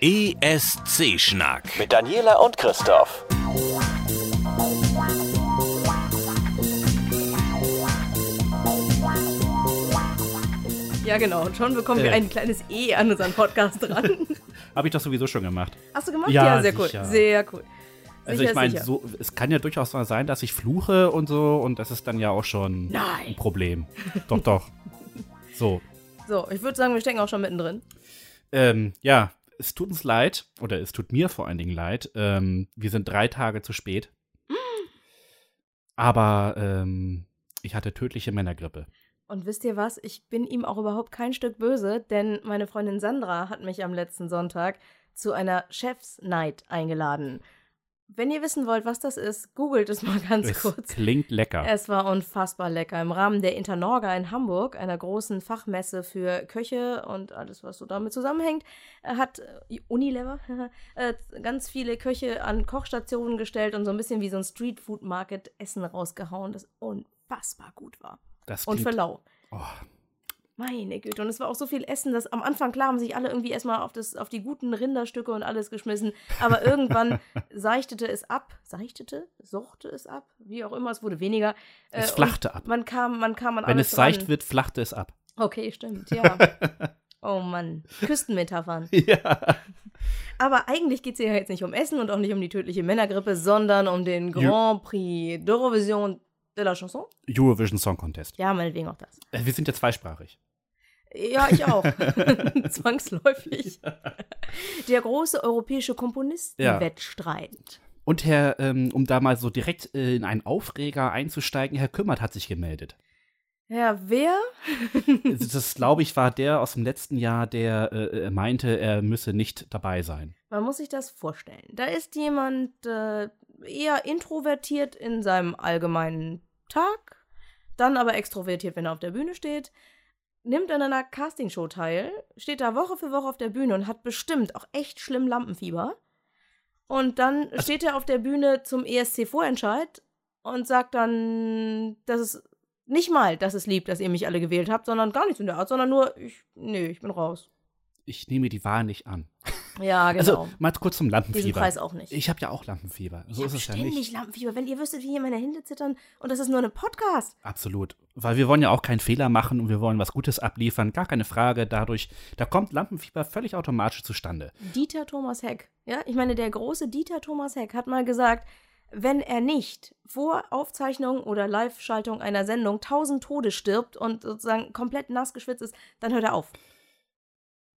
ESC-Schnack. Mit Daniela und Christoph. Ja, genau. Und schon bekommen wir Äh. ein kleines E an unseren Podcast dran. Habe ich doch sowieso schon gemacht. Hast du gemacht? Ja, sehr cool. sicher. Sehr cool. Also Sicher, ich meine, sicher. so, es kann ja durchaus mal sein, dass ich fluche und so und das ist dann ja auch schon Nein. ein Problem. doch, doch. So. So, ich würde sagen, wir stecken auch schon mittendrin. Ähm, ja, es tut uns leid, oder es tut mir vor allen Dingen leid. Ähm, wir sind drei Tage zu spät. Aber ähm, ich hatte tödliche Männergrippe. Und wisst ihr was? Ich bin ihm auch überhaupt kein Stück böse, denn meine Freundin Sandra hat mich am letzten Sonntag zu einer Chef's Night eingeladen. Wenn ihr wissen wollt, was das ist, googelt es mal ganz Es kurz. klingt lecker. Es war unfassbar lecker. Im Rahmen der Internorga in Hamburg, einer großen Fachmesse für Köche und alles, was so damit zusammenhängt, äh, hat äh, Unilever äh, ganz viele Köche an Kochstationen gestellt und so ein bisschen wie so ein Streetfood-Market Essen rausgehauen, das unfassbar gut war. das Und für lau. oh, Meine Güte. Und es war auch so viel Essen, dass am Anfang, klar, haben sich alle irgendwie erstmal auf, das, auf die guten Rinderstücke und alles geschmissen. Aber irgendwann seichtete es ab. Seichtete? Sochte es ab? Wie auch immer, es wurde weniger. Es Äh, flachte und ab. Man kam, man kam an wenn es seicht ran. wird, flachte es ab. Okay, stimmt, ja. oh Mann. Küstenmetaphern. ja. Aber eigentlich geht es hier ja jetzt nicht um Essen und auch nicht um die tödliche Männergrippe, sondern um den Grand Prix d'Eurovision de la Chanson. Eurovision Song Contest. Ja, meinetwegen auch das. Äh, Wir sind ja zweisprachig. Ja, ich auch. Zwangsläufig. Der große europäische Komponistenwettstreit. Und Herr, ähm, um da mal so direkt äh, in einen Aufreger einzusteigen, Herr Kümmert hat sich gemeldet. Ja, wer? das, glaube ich, war der aus dem letzten Jahr, der äh, äh, meinte, er müsse nicht dabei sein. Man muss sich das vorstellen. Da ist jemand äh, eher introvertiert in seinem allgemeinen Tag, dann aber extrovertiert, wenn er auf der Bühne steht, nimmt an einer Castingshow teil, steht da Woche für Woche auf der Bühne und hat bestimmt auch echt schlimm Lampenfieber. Und dann steht er auf der Bühne zum ESC-Vorentscheid und sagt dann, dass es nicht mal, dass es lieb, dass ihr mich alle gewählt habt, sondern gar nichts in der Art, sondern nur, ich, nee, ich bin raus. Ich nehme die Wahl nicht an. Ja, genau. Also mal kurz zum Diesen Lampenfieber. Preis auch nicht. Ich habe ja auch Lampenfieber. So ich ist es ja ständig nicht. Lampenfieber. Wenn ihr wüsstet, wie hier meine Hände zittern und das ist nur ein Podcast. Absolut. Weil wir wollen ja auch keinen Fehler machen und wir wollen was Gutes abliefern. Gar keine Frage. Dadurch, da kommt Lampenfieber völlig automatisch zustande. Dieter Thomas Heck. Ja, ich meine, der große Dieter Thomas Heck hat mal gesagt, wenn er nicht vor Aufzeichnung oder Live-Schaltung einer Sendung tausend Tode stirbt und sozusagen komplett nass geschwitzt ist, dann hört er auf.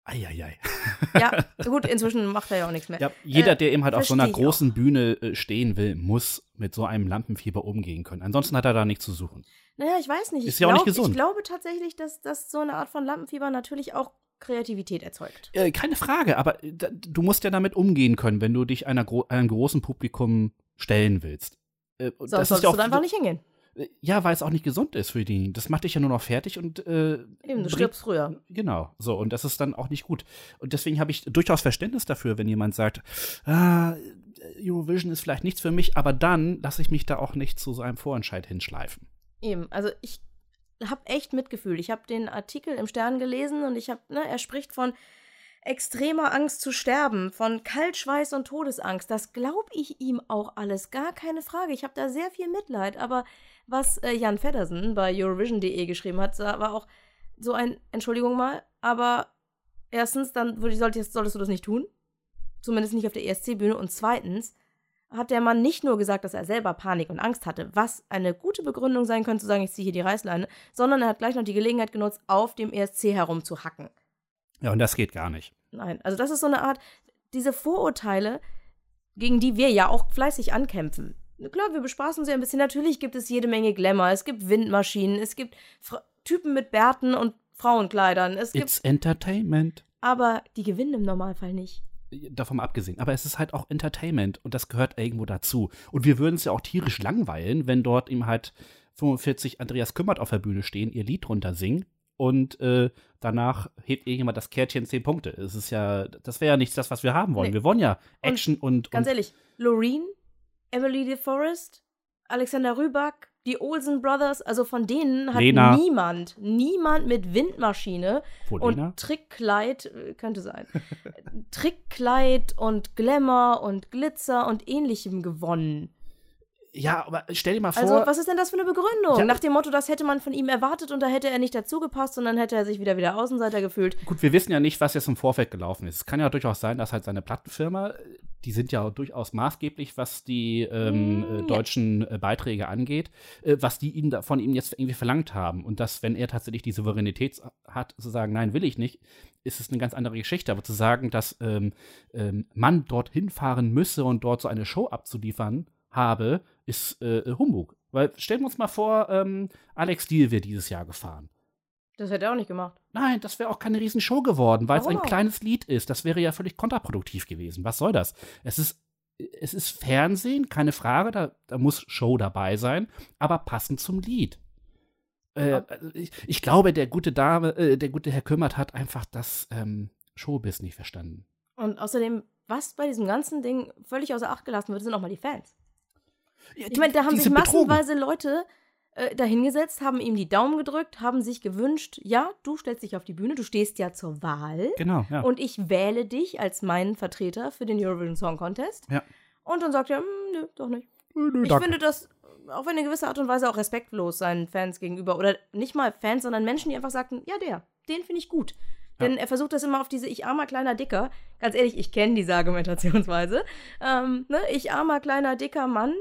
Eieiei. Ja, gut, inzwischen macht er ja auch nichts mehr. Ja, jeder, Äh, der eben halt auf so einer großen Bühne äh, stehen will, muss mit so einem Lampenfieber umgehen können. Ansonsten hat er da nichts zu suchen. Naja, ich weiß nicht. Ist ich ja auch nicht glaub- gesund. Ich glaube tatsächlich, dass, dass so eine Art von Lampenfieber natürlich auch Kreativität erzeugt. Äh, keine Frage, aber äh, da, du musst ja damit umgehen können, wenn du dich einer gro einem großen Publikum stellen willst. Äh, Sonst das ist solltest ja du da einfach nicht hingehen. Ja, weil es auch nicht gesund ist für die. Das macht dich ja nur noch fertig und äh, Eben, du stirbst früher. Genau, so und das ist dann auch nicht gut. Und deswegen habe ich durchaus Verständnis dafür, wenn jemand sagt, ah, Eurovision ist vielleicht nichts für mich, aber dann lasse ich mich da auch nicht zu so einem Vorentscheid hinschleifen. Eben, also ich habe echt Mitgefühl. Ich habe den Artikel im Stern gelesen und ich habe, ne, er spricht von extremer Angst zu sterben, von Kaltschweiß und Todesangst. Das glaube ich ihm auch alles, gar keine Frage. Ich habe da sehr viel Mitleid, aber was äh, Jan Feddersen bei Eurovision.de geschrieben hat, war auch so ein, Entschuldigung mal, aber erstens, dann würde, solltest, solltest du das nicht tun. Zumindest nicht auf der ESC-Bühne. Und zweitens, hat der Mann nicht nur gesagt, dass er selber Panik und Angst hatte, was eine gute Begründung sein könnte, zu sagen, ich ziehe hier die Reißleine, sondern er hat gleich noch die Gelegenheit genutzt, auf dem ESC herumzuhacken. Ja, und das geht gar nicht. Nein, also das ist so eine Art, diese Vorurteile, gegen die wir ja auch fleißig ankämpfen. Klar, wir bespaßen sie ein bisschen. Natürlich gibt es jede Menge Glamour, es gibt Windmaschinen, es gibt Fra Typen mit Bärten und Frauenkleidern, es gibt, It's Entertainment. aber die gewinnen im Normalfall nicht. Davon mal abgesehen. Aber es ist halt auch Entertainment und das gehört irgendwo dazu. Und wir würden es ja auch tierisch langweilen, wenn dort ihm halt 45 Andreas Kümmert auf der Bühne stehen, ihr Lied runter singen und äh, danach hebt irgendjemand das Kärtchen 10 Punkte. Es ist ja, das wäre ja nicht das, was wir haben wollen. Nee. Wir wollen ja Action und, Ganz und ehrlich, Loreen, Emily DeForest, Alexander Rybak, Die Olsen Brothers, also von denen hat Lena. niemand, niemand mit Windmaschine Wo, und Lena? Trickkleid, äh, könnte sein, Trickkleid und Glamour und Glitzer und ähnlichem gewonnen. Ja, aber stell dir mal vor. Also, was ist denn das für eine Begründung? Ja. Nach dem Motto, das hätte man von ihm erwartet und da hätte er nicht dazugepasst und dann hätte er sich wieder wieder Außenseiter gefühlt. Gut, wir wissen ja nicht, was jetzt im Vorfeld gelaufen ist. Es kann ja durchaus sein, dass halt seine Plattenfirma, die sind ja durchaus maßgeblich, was die ähm, Mm, äh, ja. deutschen äh, Beiträge angeht, äh, was die ihm da, von ihm jetzt irgendwie verlangt haben. Und dass, wenn er tatsächlich die Souveränität hat, zu sagen, nein, will ich nicht, ist es eine ganz andere Geschichte. Aber zu sagen, dass ähm, ähm, man dorthin fahren müsse und dort so eine Show abzuliefern habe, ist äh, Humbug. Weil stellen wir uns mal vor, ähm, Alex Steele wäre dieses Jahr gefahren. Das hätte er auch nicht gemacht. Nein, das wäre auch keine Riesenshow geworden, weil es ein kleines Lied ist. Das wäre ja völlig kontraproduktiv gewesen. Was soll das? Es ist, es ist Fernsehen, keine Frage, da, da muss Show dabei sein, aber passend zum Lied. Äh, Ja. also ich, ich glaube, der gute Dame, äh, der gute Herr Kümmert hat einfach das ähm, Showbiz nicht verstanden. Und außerdem, was bei diesem ganzen Ding völlig außer Acht gelassen wird, sind auch mal die Fans. Ja, Ich meine, da haben sich sind betrogen. massenweise Leute äh, dahingesetzt, haben ihm die Daumen gedrückt, haben sich gewünscht, ja, du stellst dich auf die Bühne, du stehst ja zur Wahl Genau, ja. und ich wähle dich als meinen Vertreter für den Eurovision Song Contest. Ja. Und dann sagt er, "Hm, nö, doch nicht. Nö, Ich danke. finde das auf eine gewisse Art und Weise auch respektlos seinen Fans gegenüber. Oder nicht mal Fans, sondern Menschen, die einfach sagten, ja, der, den finde ich gut. Denn er versucht das immer auf diese Ich armer kleiner Dicker. Ganz ehrlich, ich kenne diese Argumentationsweise. Ähm, ne? Ich armer kleiner dicker Mann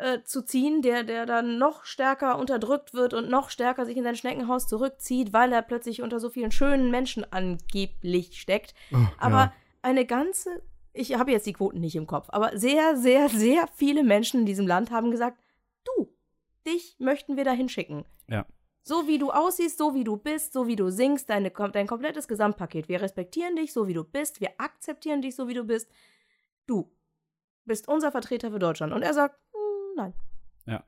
äh, zu ziehen, der, der dann noch stärker unterdrückt wird und noch stärker sich in sein Schneckenhaus zurückzieht, weil er plötzlich unter so vielen schönen Menschen angeblich steckt. Oh, Aber ja. eine ganze, ich habe jetzt die Quoten nicht im Kopf, aber sehr, sehr, sehr viele Menschen in diesem Land haben gesagt, du, dich möchten wir da hinschicken. Ja. So wie du aussiehst, so wie du bist, so wie du singst, deine, dein komplettes Gesamtpaket. Wir respektieren dich, so wie du bist, wir akzeptieren dich, so wie du bist. Du bist unser Vertreter für Deutschland. Und er sagt, "Hm, nein.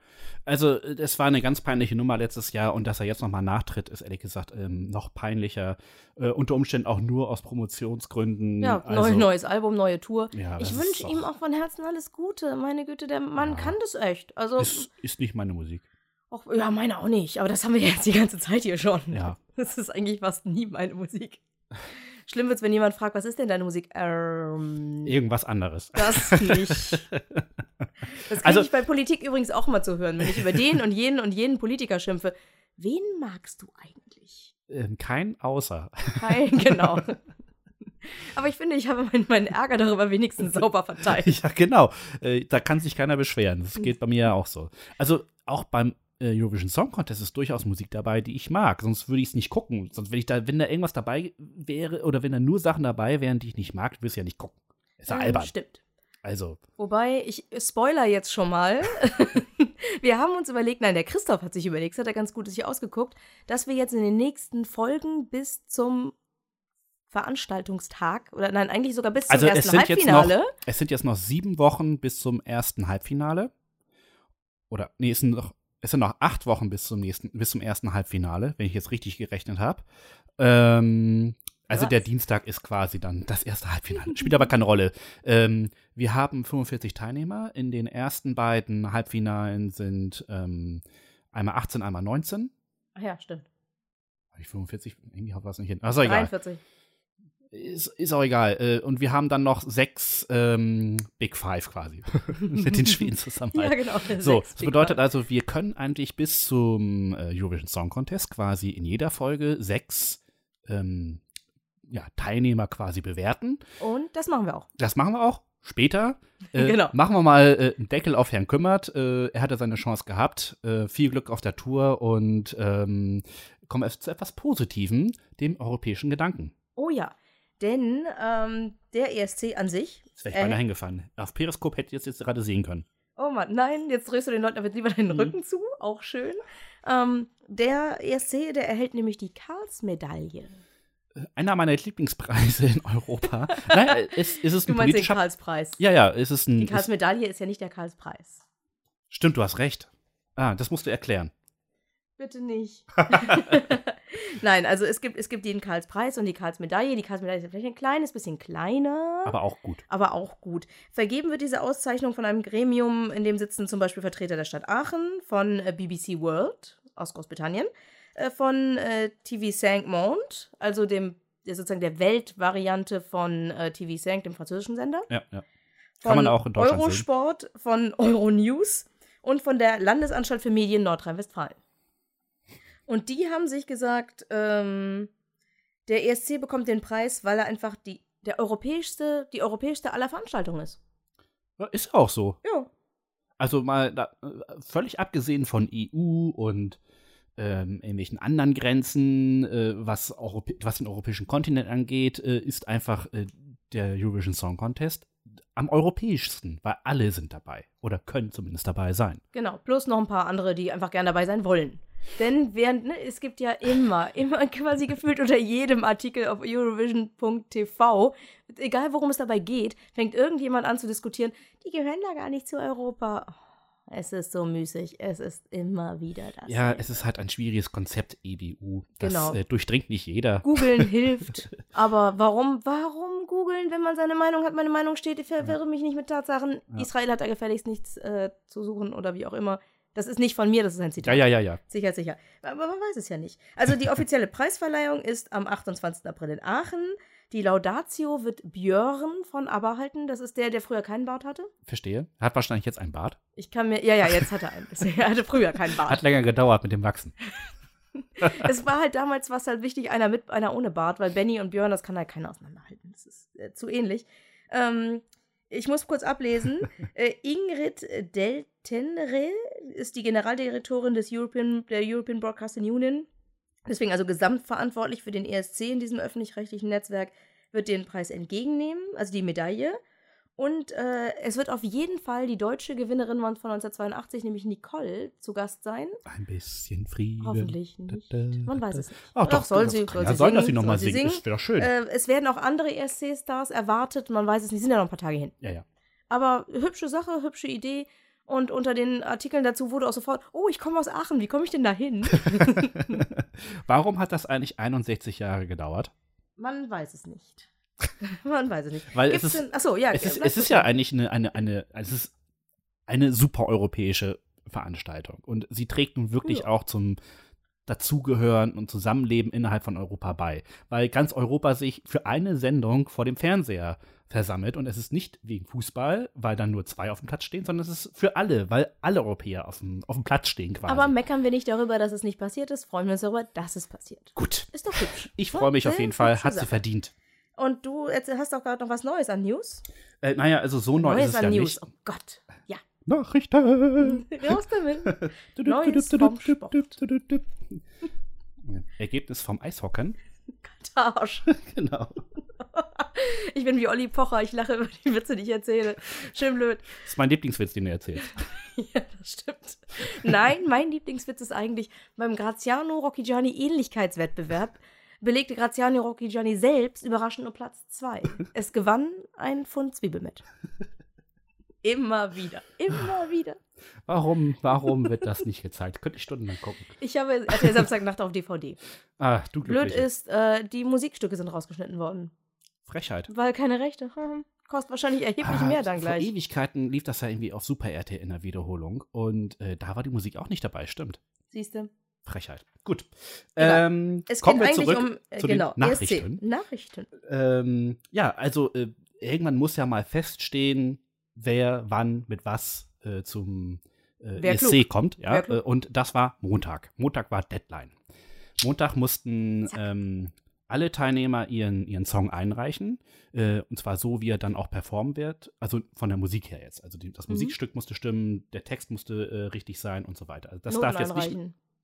Also, äh, es war eine ganz peinliche Nummer letztes Jahr und dass er jetzt nochmal nachtritt, ist ehrlich gesagt ähm, noch peinlicher. Äh, unter Umständen auch nur aus Promotionsgründen. Ja, also, neu, neues Album, neue Tour. Ja, ich wünsche ihm auch von Herzen alles Gute. Meine Güte, der Mann Ja. kann das echt. Also, Ist, ist nicht meine Musik. auch, ja, meine auch nicht. Aber das haben wir jetzt die ganze Zeit hier schon. Ja. Das ist eigentlich fast nie meine Musik. Schlimm wird's, wenn jemand fragt, was ist denn deine Musik? Ähm, Irgendwas anderes. das nicht. Das kriege Also- ich bei Politik übrigens auch mal zu hören, wenn ich über den und jenen und jenen Politiker schimpfe. Wen magst du eigentlich? Ähm, kein Außer. Hi, genau. Aber ich finde, ich habe meinen, meinen Ärger darüber wenigstens sauber verteilt. ja, genau. Äh, da kann sich keiner beschweren. Das geht bei mir ja auch so. Also auch beim äh, Eurovision Song Contest ist durchaus Musik dabei, die ich mag. Sonst würde ich es nicht gucken. Sonst, wenn ich da, wenn da irgendwas dabei wäre oder wenn da nur Sachen dabei wären, die ich nicht mag, würde ich ja nicht gucken. Ist ja Ähm, albern. Stimmt. Also, Wobei, ich spoiler jetzt schon mal. wir haben uns überlegt, nein, der Christoph hat sich überlegt, das hat er ganz gut sich ausgeguckt, dass wir jetzt in den nächsten Folgen bis zum Veranstaltungstag, oder nein, eigentlich sogar bis zum also es ersten jetzt noch, Halbfinale. es sind jetzt noch sieben Wochen bis zum ersten Halbfinale. Oder, nee, es sind noch, es sind noch acht Wochen bis zum nächsten, bis zum ersten Halbfinale, wenn ich jetzt richtig gerechnet habe. Ähm, also Was? der Dienstag ist quasi dann das erste Halbfinale. Spielt aber keine Rolle. Ähm, wir haben 45 Teilnehmer. In den ersten beiden Halbfinalen sind ähm, einmal 18, einmal 19. Ach ja, stimmt. Habe ich 45? Irgendwie haut was nicht hin. Achso, egal. 43. Ist, ist auch egal. Äh, Und wir haben dann noch sechs ähm, Big Five quasi. Mit den Schweden zusammen. Ja, genau. So, das bedeutet also, wir können eigentlich bis zum äh, Eurovision Song Contest quasi in jeder Folge sechs ähm, ja, Teilnehmer quasi bewerten. Und das machen wir auch. Das machen wir auch später. Äh, Genau. Machen wir mal äh, einen Deckel auf Herrn Kümmert. Äh, er hatte seine Chance gehabt. Äh, viel Glück auf der Tour und ähm, kommen wir zu etwas Positivem, dem europäischen Gedanken. Oh ja. Denn ähm, der ESC an sich. Jetzt wäre ich beinahe Äh, hingefallen. Auf Periskop hätte ich das jetzt gerade sehen können. Oh Mann, nein, jetzt drehst du den Leuten aber lieber deinen Mhm. Rücken zu. Auch schön. Ähm, der ESC, der erhält nämlich die Karls-Medaille. Einer meiner Lieblingspreise in Europa. Nein, äh, ist, ist es Du ein meinst den. Karlspreis. Ja, ja, ist es ein. Die Ist, Karls-Medaille ist ja nicht der Karlspreis. stimmt, du hast recht. Ah, das musst du erklären. Bitte nicht. Nein, also es gibt, es gibt den Karlspreis und die Karlsmedaille. Die Karlsmedaille ist vielleicht ein kleines bisschen kleiner. Aber auch gut. Aber auch gut. Vergeben wird diese Auszeichnung von einem Gremium, in dem sitzen zum Beispiel Vertreter der Stadt Aachen, von äh, BBC World aus Großbritannien, äh, von äh, TV Cinq Monde, also dem sozusagen der Weltvariante von TV Cinq, dem französischen Sender. Ja, ja. Kann man auch in Deutschland Eurosport, sehen. von Euronews und von der Landesanstalt für Medien Nordrhein-Westfalen. Und die haben sich gesagt, ähm, der ESC bekommt den Preis, weil er einfach die, der europäischste, die europäischste aller Veranstaltungen ist. Ja, ist auch so. Ja. Also mal da, völlig abgesehen von EU und ähm, irgendwelchen anderen Grenzen, äh, was, Europä was den europäischen Kontinent angeht, äh, ist einfach äh, der Eurovision Song Contest am europäischsten, weil alle sind dabei oder können zumindest dabei sein. Genau, plus noch ein paar andere, die einfach gerne dabei sein wollen. Denn während, ne, es gibt ja immer, immer quasi gefühlt unter jedem Artikel auf Eurovision.tv, egal worum es dabei geht, fängt irgendjemand an zu diskutieren, die gehören da gar nicht zu Europa. Es ist so müßig. Es ist immer wieder das. Ja, es ist halt ein schwieriges Konzept, EBU. Das Genau. äh, durchdringt nicht jeder. Googeln hilft. Aber warum, warum googeln, wenn man seine Meinung hat? Meine Meinung steht, ich verwirre mich nicht mit Tatsachen. Israel hat da gefälligst nichts äh, zu suchen oder wie auch immer. Das ist nicht von mir, das ist ein Ja, Zitat. ja, ja, ja. Sicher, sicher. Aber man weiß es ja nicht. Also die offizielle Preisverleihung ist am 28. April in Aachen. Die Laudatio wird Björn von ABBA halten. Das ist der, der früher keinen Bart hatte. Verstehe. Hat wahrscheinlich jetzt einen Bart. Ich kann mir, ja, ja, jetzt hat er einen. Er hatte früher keinen Bart. Hat länger gedauert mit dem Wachsen. es war halt damals was halt wichtig, einer mit, einer ohne Bart, weil Benny und Björn, das kann halt keiner auseinanderhalten. Das ist äh, zu ähnlich. Ähm, ich muss kurz ablesen. äh, Ingrid Deltenre ist die Generaldirektorin des European, der European Broadcasting Union. Deswegen also gesamtverantwortlich für den ESC in diesem öffentlich-rechtlichen Netzwerk, wird den Preis entgegennehmen, also die Medaille. Und äh, es wird auf jeden Fall die deutsche Gewinnerin von 1982, nämlich Nicole, zu Gast sein. Ein bisschen Frieden. Hoffentlich nicht. Da, da, Man weiß es nicht. Ach, doch, soll sie, soll ja sie singen, dass sie nochmal soll sie singt. singen. Das wäre doch schön. Äh, es werden auch andere ESC-Stars erwartet, man weiß es nicht, sind ja noch ein paar Tage hin. ja, ja. Aber hübsche Sache, hübsche Idee. Und unter den Artikeln dazu wurde auch sofort, oh, ich komme aus Aachen, wie komme ich denn da hin? Warum hat das eigentlich 61 Jahre gedauert? Man weiß es nicht. Man weiß es nicht. Weil Gibt's es ist, denn, achso, ja, es ist, es ist ja eigentlich eine, eine, eine, es ist eine super europäische Veranstaltung. Und sie trägt nun wirklich Ja. auch zum Dazugehören und Zusammenleben innerhalb von Europa bei. Weil ganz Europa sich für eine Sendung vor dem Fernseher versammelt. Und es ist nicht wegen Fußball, weil dann nur zwei auf dem Platz stehen, sondern es ist für alle, weil alle Europäer auf dem, auf dem Platz stehen quasi. Aber meckern wir nicht darüber, dass es nicht passiert ist, freuen wir uns darüber, dass es passiert. Gut. Ist doch hübsch. Ich freue mich auf jeden Fall. Hat sie verdient. Und du hast doch gerade noch was Neues an News. Äh, naja, also so neu Neues ist es an ja News. nicht. Oh Gott. Ja. Nachrichten. Raus damit. Neues vom Sport. Ergebnis vom Eishockern. Arsch. genau. Ich bin wie Olli Pocher, ich lache über die Witze, die ich erzähle. Schön blöd. Das ist mein Lieblingswitz, den du erzählst. Ja, das stimmt. Nein, mein Lieblingswitz ist eigentlich beim Graziano Rocchigiani Ähnlichkeitswettbewerb belegte Graziano Rocchigiani selbst überraschend nur Platz 2. Es gewann ein Pfund Zwiebelmett. Immer wieder, immer wieder. Warum, warum wird das nicht gezeigt? Könnte ich stundenlang gucken. Ich habe RTL Samstagnacht auf DVD. Ah, du Blöd ist, äh, die Musikstücke sind rausgeschnitten worden. Frechheit. Weil keine Rechte. Hm, Kostet wahrscheinlich erheblich Ah, mehr dann Vor gleich. Ewigkeiten lief das ja irgendwie auf Super RT in der Wiederholung und äh, da war die Musik auch nicht dabei, stimmt. Siehst du? Frechheit. Gut. Egal. Ähm, Es kommen geht wir eigentlich zurück um äh, zu genau, den Nachrichten. ESC. Nachrichten. Ähm, ja, also äh, irgendwann muss ja mal feststehen, wer wann mit was äh, zum äh, ESC klug. kommt. Ja, äh, und das war Montag. Montag war Deadline. Montag mussten ähm, alle Teilnehmer ihren, ihren Song einreichen. Äh, und zwar so, wie er dann auch performen wird. Also von der Musik her jetzt. Also die, das Mhm. Musikstück musste stimmen, der Text musste richtig sein und so weiter. Also das Noten darf jetzt nicht.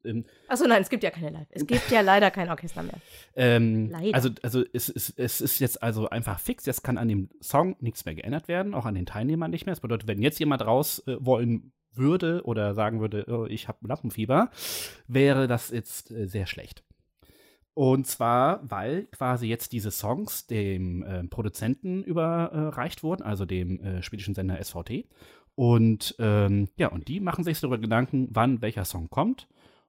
Ähm, Achso, nein, es gibt ja keine Live. Es gibt ja leider kein Orchester mehr. Ähm, Leider. Also, also es, es, es ist jetzt also einfach fix. Jetzt kann an dem Song nichts mehr geändert werden, auch an den Teilnehmern nicht mehr. Das bedeutet, wenn jetzt jemand raus äh, wollen würde oder sagen würde, oh, ich habe Lampenfieber, wäre das jetzt äh, sehr schlecht. Und zwar, weil quasi jetzt diese Songs dem äh, Produzenten überreicht wurden, also dem äh, schwedischen Sender SVT. Und ähm, ja, und die machen sich darüber Gedanken, wann welcher Song kommt.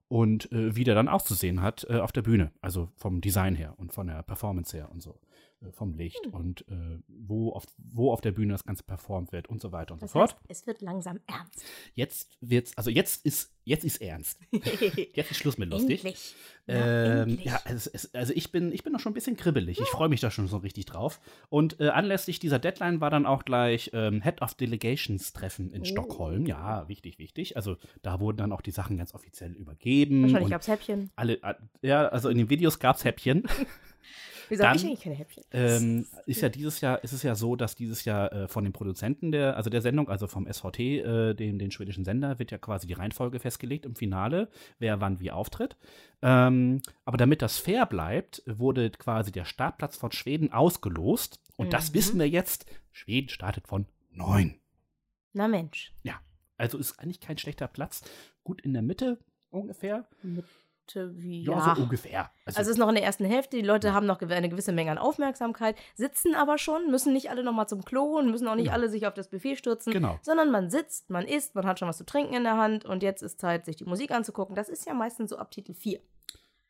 Und äh, wie der dann auszusehen hat äh, auf der Bühne. Also vom Design her und von der Performance her und so. Äh, vom Licht Hm. und äh, wo, auf, wo auf der Bühne das Ganze performt wird und so weiter und Das so fort. heißt, es wird langsam ernst. Jetzt wird's, also jetzt ist, jetzt ist ernst. Jetzt ist Schluss mit lustig. Endlich. Ähm, endlich. ja, es, es, also ich bin, ich bin noch schon ein bisschen kribbelig. Ich freue mich da schon so richtig drauf. Und äh, anlässlich dieser Deadline war dann auch gleich ähm, Head of Delegations Treffen in Oh. Stockholm. Ja, wichtig, wichtig. Also da wurden dann auch die Sachen ganz offiziell übergeben. Wahrscheinlich und gab's Häppchen. alle, äh, ja, also in den Videos gab es Häppchen. Wieso hab Dann, ich eigentlich keine Häppchen? Ähm, ist ja dieses Jahr, ist es ja so, dass dieses Jahr äh, von den Produzenten der, also der Sendung, also vom SVT, äh, den, den schwedischen Sender, wird ja quasi die Reihenfolge festgelegt im Finale, wer wann wie auftritt. Ähm, aber damit das fair bleibt, wurde quasi der Startplatz von Schweden ausgelost. Und das Mhm. wissen wir jetzt. Schweden startet von neun. Na Mensch. Also ist eigentlich kein schlechter Platz. Gut in der Mitte ungefähr. Mitte wie. Ja, Ja. so ungefähr. Also es ist noch in der ersten Hälfte, die Leute haben noch eine gewisse Menge an Aufmerksamkeit, sitzen aber schon, müssen nicht alle nochmal zum Klo und müssen auch nicht Genau. alle sich auf das Buffet stürzen, Genau. sondern man sitzt, man isst, man hat schon was zu trinken in der Hand und jetzt ist Zeit, sich die Musik anzugucken. Das ist ja meistens so ab Titel 4.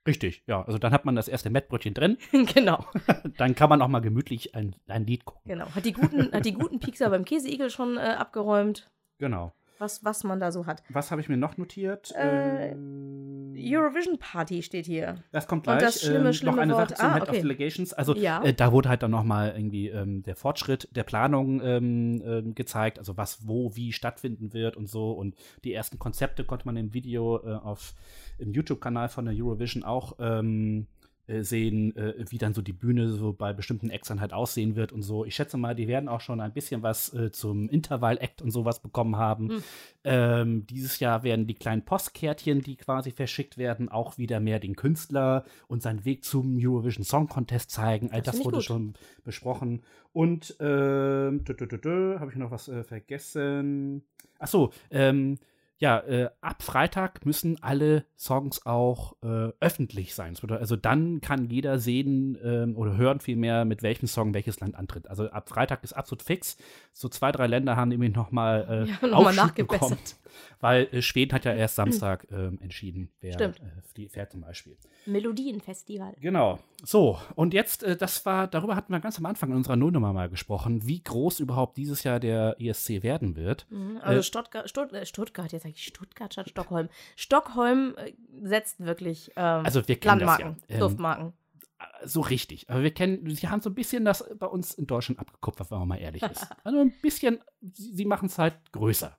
Richtig, ja. Also dann hat man das erste Mettbrötchen drin. genau, Dann kann man auch mal gemütlich ein, ein Lied gucken. genau. Hat die guten, hat die guten Piekser beim Käseigel schon äh, abgeräumt, Genau. Was, was man da so hat. Was habe ich mir noch notiert? Äh, Ähm, Eurovision Party steht hier. das kommt und gleich. das schlimme, ähm, schlimme noch eine Wort. Sache zum Ah, Head of okay. Delegations. Also Ja. äh, da wurde halt dann nochmal irgendwie ähm, der Fortschritt der Planung ähm, ähm, gezeigt, also was wo wie stattfinden wird und so. Und die ersten Konzepte konnte man im Video äh, auf im YouTube-Kanal von der Eurovision auch ähm, äh, sehen, äh, wie dann so die Bühne so bei bestimmten Acts dann halt aussehen wird und so. Ich schätze mal, die werden auch schon ein bisschen was äh, zum Intervall-Act und sowas bekommen haben. Hm. Ähm, dieses Jahr werden die kleinen Postkärtchen, die quasi verschickt werden, auch wieder mehr den Künstler und seinen Weg zum Eurovision Song Contest zeigen. All Das das, wurde gut. schon besprochen. Und ähm, habe ich noch was äh, vergessen? Ach so, ähm, ja, äh, ab Freitag müssen alle Songs auch äh, öffentlich sein. Also dann kann jeder sehen ähm, oder hören vielmehr, mit welchem Song welches Land antritt. Also ab Freitag ist absolut fix. So zwei, drei Länder haben nämlich nochmal äh, Ja, noch mal Aufschub bekommen. Weil äh, Schweden hat ja erst Samstag ähm, entschieden, wer Stimmt. äh, fährt zum Beispiel. Melodienfestival. Genau. So, und jetzt, äh, das war, darüber hatten wir ganz am Anfang in unserer Nullnummer mal gesprochen, wie groß überhaupt dieses Jahr der ESC werden wird. Mhm, Also Äh, Stuttgart, Stutt, äh, Stuttgart, jetzt sage ich Stuttgart statt Stockholm. Stockholm äh, setzt wirklich ähm, Also wir kennen Landmarken, das ja. Ähm, Duftmarken. so richtig. Aber wir kennen, sie haben so ein bisschen das bei uns in Deutschland abgekupfert, wenn man mal ehrlich ist. Also ein bisschen, sie machen es halt größer.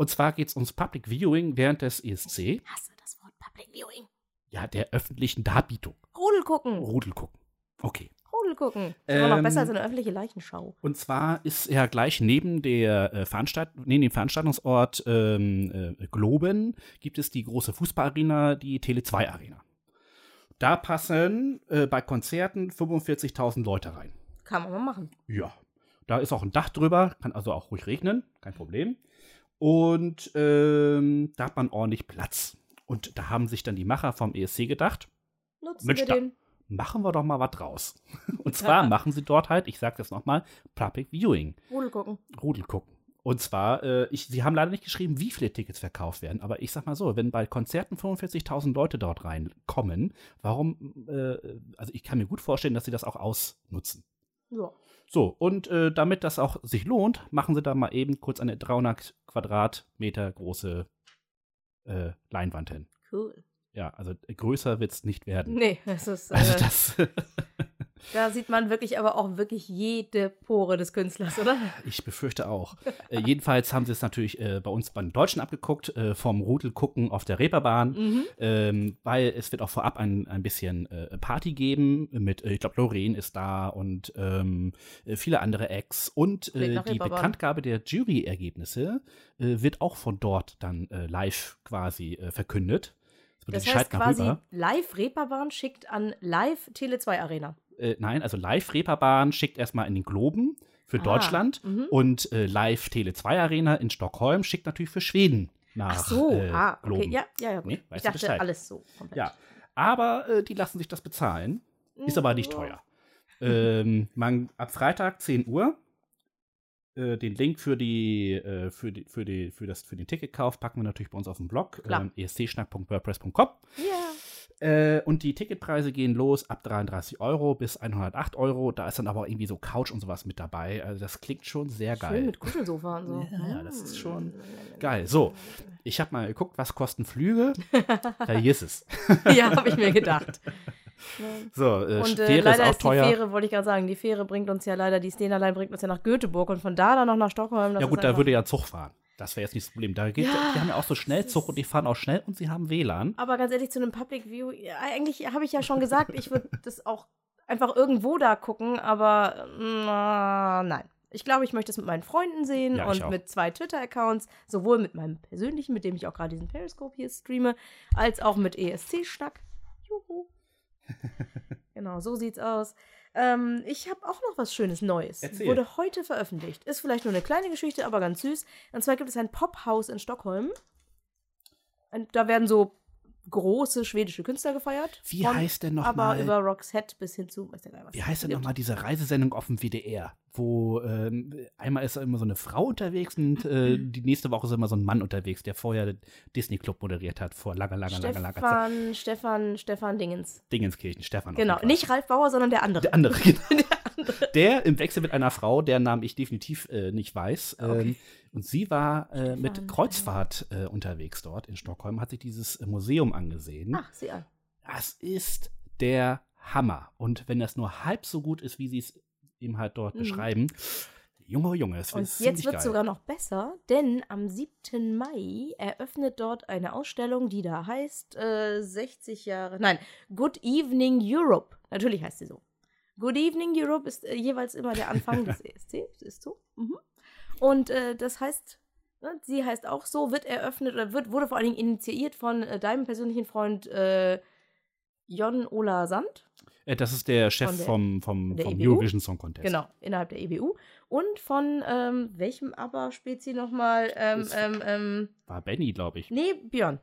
Und zwar geht es ums Public Viewing während des ESC, Hasse das Wort Public Viewing. ja, der öffentlichen Darbietung. Rudel gucken. Rudel gucken. Okay. Rudel gucken. Das ist immer noch Ähm, besser als eine öffentliche Leichenschau. Und zwar ist ja gleich neben der äh, Veranstalt neben dem Veranstaltungsort ähm, äh, Globen gibt es die große Fußballarena, die Tele 2 Arena. Da passen äh, bei Konzerten 45.000 Leute rein. Kann man mal machen. Ja, da ist auch ein Dach drüber, kann also auch ruhig regnen, kein Problem. Und ähm, da hat man ordentlich Platz. Und da haben sich dann die Macher vom ESC gedacht, Nutzen Mensch, wir den. machen wir doch mal was draus. Und zwar machen sie dort halt, ich sage das nochmal, Public Viewing. Rudel gucken. Rudel gucken. Und zwar, äh, ich, sie haben leider nicht geschrieben, wie viele Tickets verkauft werden, aber ich sag mal so, wenn bei Konzerten 45.000 Leute dort reinkommen, warum, äh, also ich kann mir gut vorstellen, dass sie das auch ausnutzen. Ja. So, und äh, damit das auch sich lohnt, machen sie da mal eben kurz eine 300 Quadratmeter große äh, Leinwand hin. Cool. Ja, also äh, größer wird es nicht werden. Nee, das ist, äh, Also das, da sieht man wirklich aber auch wirklich jede Pore des Künstlers, oder? ich befürchte auch. äh, jedenfalls haben sie es natürlich äh, bei uns bei den Deutschen abgeguckt, äh, vom Rudelgucken auf der Reeperbahn, Mhm. ähm, weil es wird auch vorab ein, ein bisschen äh, Party geben mit, äh, ich glaube, Lorraine ist da und ähm, äh, viele andere Acts und die. Bekanntgabe der Jury-Ergebnisse wird auch von dort dann live quasi äh, verkündet. Das heißt quasi, rüber. live Reeperbahn schickt an live Tele 2 Arena. Äh, nein, also live Reeperbahn schickt erstmal in den Globen für Ah, Deutschland mhm. und äh, live Tele 2 Arena in Stockholm schickt natürlich für Schweden nach Ach so, äh, ah, okay. Globen. Ja, ja, ja. Nee, ich dachte, alles so. Komplett. Ja, aber äh, die lassen sich das bezahlen. Ist aber nicht teuer. ähm, man, ab Freitag 10 Uhr Äh, den Link für die, äh, für die, für die, für das, für den Ticketkauf packen wir natürlich bei uns auf dem Blog, ähm, escschnack.wordpress.com. Ja. Äh, und die Ticketpreise gehen los ab 33 Euro bis 108 Euro. Da ist dann aber irgendwie so Couch und sowas mit dabei. Also das klingt schon sehr Schön geil. mit Kuschelsofa und so. Ja, das ist schon Geil. So, ich habe mal geguckt, was kosten Flüge. Vergiss es. ja, habe ich mir gedacht. So, äh, Und äh, Fähre ist leider auch ist die teuer. Fähre, wollte ich gerade sagen, die Fähre bringt uns ja leider, die Stena-Line bringt uns ja nach Göteborg und von da dann noch nach Stockholm. ja ist gut, da würde ja Zug fahren. Das wäre jetzt nicht das Problem. Da geht, Ja, die haben ja auch so Schnellzug und die fahren auch schnell und sie haben WLAN. Aber ganz ehrlich, zu einem Public View, eigentlich habe ich ja schon gesagt, ich würde das auch einfach irgendwo da gucken, aber na, nein. Ich glaube, ich möchte es mit meinen Freunden sehen Ja, und mit zwei Twitter-Accounts, sowohl mit meinem persönlichen, mit dem ich auch gerade diesen Periscope hier streame, als auch mit ESC-Schnack. Juhu. genau, so sieht's aus. Ähm, ich habe auch noch was Schönes Neues. Erzähl. Wurde heute veröffentlicht. Ist vielleicht nur eine kleine Geschichte, aber ganz süß. Und zwar gibt es ein Pophaus in Stockholm. Und da werden so große schwedische Künstler gefeiert. Wie Von- heißt denn noch Aber mal- über Roxette bis hin zu, weiß der Geil, was Wie heißt denn nochmal diese Reisesendung auf dem WDR? Wo ähm, einmal ist immer so eine Frau unterwegs und äh, die nächste Woche ist immer so ein Mann unterwegs, der vorher Disney Club moderiert hat, vor langer, langer, langer, langer Zeit. Stefan, Stefan, Stefan Dingens. Dingenskirchen, Stefan. Genau, nicht Ralf Bauer, sondern der andere. Der andere, genau. Der im Wechsel mit einer Frau, deren Namen ich definitiv äh, nicht weiß. Ähm, Okay. und sie war äh, mit Kreuzfahrt äh, unterwegs dort in Stockholm, hat sich dieses äh, Museum angesehen. Ach, sieh an. Das ist der Hammer. Und wenn das nur halb so gut ist, wie sie es eben halt dort Mhm. beschreiben, Junge, oh Junge, es Und ist jetzt wird es sogar noch besser, denn am 7. Mai eröffnet dort eine Ausstellung, die da heißt äh, 60 Jahre, nein, Good Evening Europe. Natürlich heißt sie so. Good Evening Europe ist äh, jeweils immer der Anfang des ESC, ist so. Mhm. Und äh, das heißt, ne, sie heißt auch so, wird eröffnet oder wird, wurde vor allen Dingen initiiert von äh, deinem persönlichen Freund äh, Jon Ola Sand. Äh, das ist der Chef der- vom, vom, der vom EBU? Eurovision Song Contest. Genau, innerhalb der EBU. Und von ähm, welchem Aber-Spezi nochmal? Ähm, ähm, ähm, War Benny, glaube ich. nee, Björn.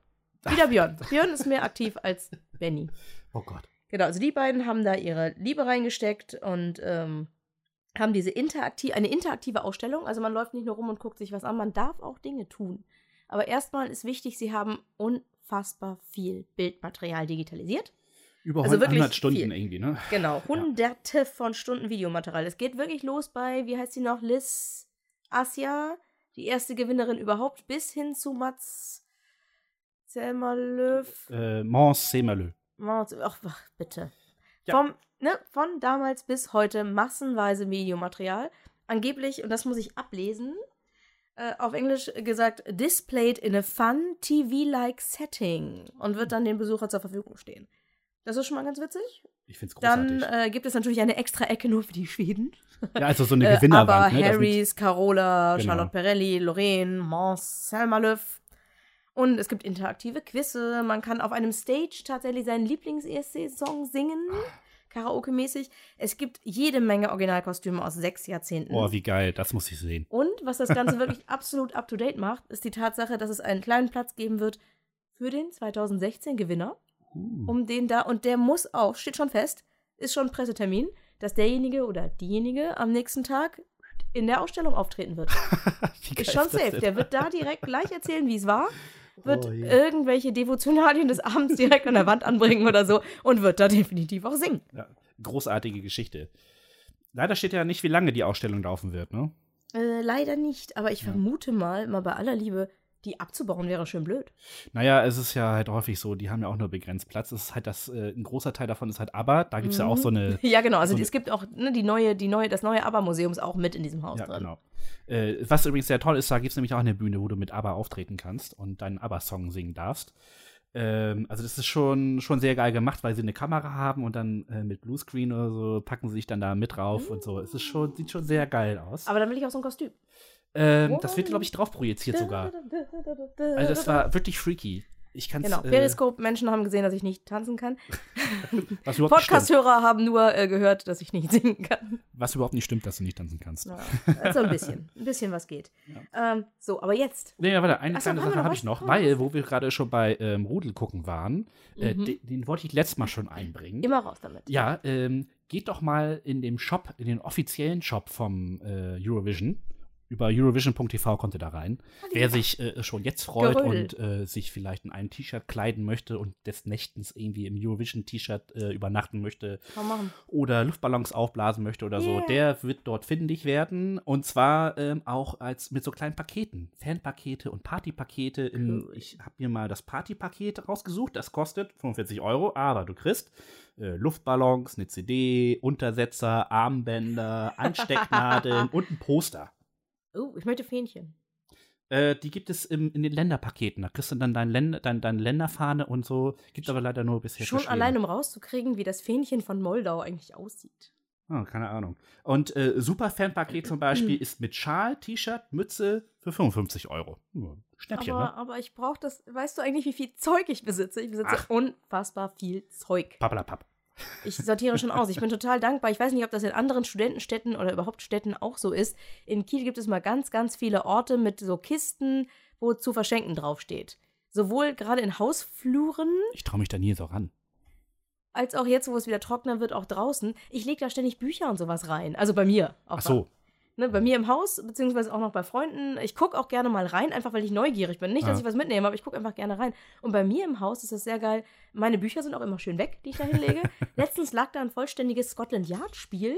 Wieder Björn. Björn ist mehr aktiv als Benny. Oh Gott. Genau, also die beiden haben da ihre Liebe reingesteckt und ähm, haben diese interaktiv eine interaktive Ausstellung. Also man läuft nicht nur rum und guckt sich was an, man darf auch Dinge tun. Aber erstmal ist wichtig, sie haben unfassbar viel Bildmaterial digitalisiert. Über Also wirklich 100 Stunden viel. irgendwie, ne? Genau, hunderte von Stunden Videomaterial. Es geht wirklich los bei, wie heißt sie noch, Liz Asia, die erste Gewinnerin überhaupt, bis hin zu Mats Zelmerlöw. Äh, Mons Semerlö. Ach, bitte. Ja. Vom, ne, von damals bis heute massenweise Videomaterial. Angeblich, und das muss ich ablesen, äh, auf Englisch gesagt, displayed in a fun TV-like setting und wird dann den Besucher zur Verfügung stehen. Das ist schon mal ganz witzig. Ich find's Dann großartig. äh, gibt es natürlich eine extra Ecke nur für die Schweden. ja, also so eine Äh, Gewinnerwand, aber ne? Das sind- Harrys, Carola, Genau. Charlotte Perrelli, Lorraine, Mons, Selmalöw. Und es gibt interaktive Quizze. Man kann auf einem Stage tatsächlich seinen Lieblings-ESC-Song singen. Karaoke-mäßig. Es gibt jede Menge Originalkostüme aus sechs Jahrzehnten. Oh, wie geil, das muss ich sehen. Und was das Ganze wirklich absolut up-to-date macht, ist die Tatsache, dass es einen kleinen Platz geben wird für den 2016-Gewinner. Uh. Um den da, und der muss auch, steht schon fest, ist schon Pressetermin, dass derjenige oder diejenige am nächsten Tag in der Ausstellung auftreten wird. Wie geil Ist schon das safe. Der wird da direkt gleich erzählen, wie es war, wird Oh je. irgendwelche Devotionalien des Abends direkt an der Wand anbringen oder so und wird da definitiv auch singen. Ja, großartige Geschichte. Leider steht ja nicht, wie lange die Ausstellung laufen wird, ne? Äh, leider nicht, aber ich vermute mal, mal bei aller Liebe, die abzubauen wäre schön blöd. Naja, es ist ja halt häufig so, die haben ja auch nur begrenzt Platz. Es ist halt das, äh, ein großer Teil davon ist halt aber, da gibt es ja auch so eine. Ja, genau. Also So es gibt auch ne, die neue, die neue, das neue ABBA-Museum ist auch mit in diesem Haus Ja, drin. genau. Äh, was übrigens sehr toll ist, da gibt es nämlich auch eine Bühne, wo du mit ABBA auftreten kannst und deinen ABBA-Song singen darfst. Ähm, also das ist schon, schon sehr geil gemacht, weil sie eine Kamera haben und dann äh, mit Bluescreen oder so packen sie sich dann da mit drauf und so. Es ist schon, sieht schon sehr geil aus. Aber dann will ich auch so ein Kostüm. Ähm, das wird, glaube ich, drauf projiziert sogar. Also das war wirklich freaky. Ich kann es. Genau, äh, Periskop-Menschen haben gesehen, dass ich nicht tanzen kann. Podcast-Hörer haben nur äh, gehört, dass ich nicht singen kann. was überhaupt nicht stimmt, dass du nicht tanzen kannst. Ja, also ein bisschen. Ein bisschen was geht. Ähm, so, aber jetzt. Nee, ja, warte, eine Ach kleine Sache habe ich noch, wir weil, wo wir gerade schon bei ähm, Rudel gucken waren, äh, Mhm. den, den wollte ich letztes Mal schon einbringen. Immer raus damit. Ja, ähm, geht doch mal in dem Shop, in den offiziellen Shop vom äh, Eurovision Über Eurovision.tv kommt ihr da rein. Wer sich äh, schon jetzt freut Gerödel. und äh, sich vielleicht in ein T-Shirt kleiden möchte und des Nächtens irgendwie im Eurovision-T-Shirt äh, übernachten möchte oder Luftballons aufblasen möchte oder so, Yeah. der wird dort findig werden. Und zwar ähm, auch als mit so kleinen Paketen. Fanpakete und Partypakete. Cool. Ich habe mir mal das Partypaket rausgesucht. Das kostet 45 Euro, aber du kriegst äh, Luftballons, eine CD, Untersetzer, Armbänder, Anstecknadeln und ein Poster. Oh, ich möchte Fähnchen. Äh, die gibt es im, in den Länderpaketen. Da kriegst du dann dein Länder, dein, deine Länderfahne und so. Gibt aber leider nur bisher Schon allein, um rauszukriegen, wie das Fähnchen von Moldau eigentlich aussieht. Ah, keine Ahnung. Und äh, Super Fanpaket zum Beispiel ist mit Schal, T-Shirt, Mütze für 55 Euro. Hm, Schnäppchen, Aber, ne? aber ich brauche das. Weißt du eigentlich, wie viel Zeug ich besitze? Ich besitze Ach. unfassbar viel Zeug. Pappalapapp. Ich sortiere schon aus. Ich bin total dankbar. Ich weiß nicht, ob das in anderen Studentenstädten oder überhaupt Städten auch so ist. In Kiel gibt es mal ganz, ganz viele Orte mit so Kisten, wo zu verschenken draufsteht. Sowohl gerade in Hausfluren Ich traue mich da nie so ran. als auch jetzt, wo es wieder trockener wird, auch draußen. Ich lege da ständig Bücher und sowas rein. Also bei mir. Auch Ach so. Ne, bei mir im Haus, beziehungsweise auch noch bei Freunden. Ich gucke auch gerne mal rein, einfach weil ich neugierig bin. Nicht, dass Ja. ich was mitnehme, aber ich gucke einfach gerne rein. Und bei mir im Haus ist das sehr geil. Meine Bücher sind auch immer schön weg, die ich da hinlege. Letztens lag da ein vollständiges Scotland Yard-Spiel.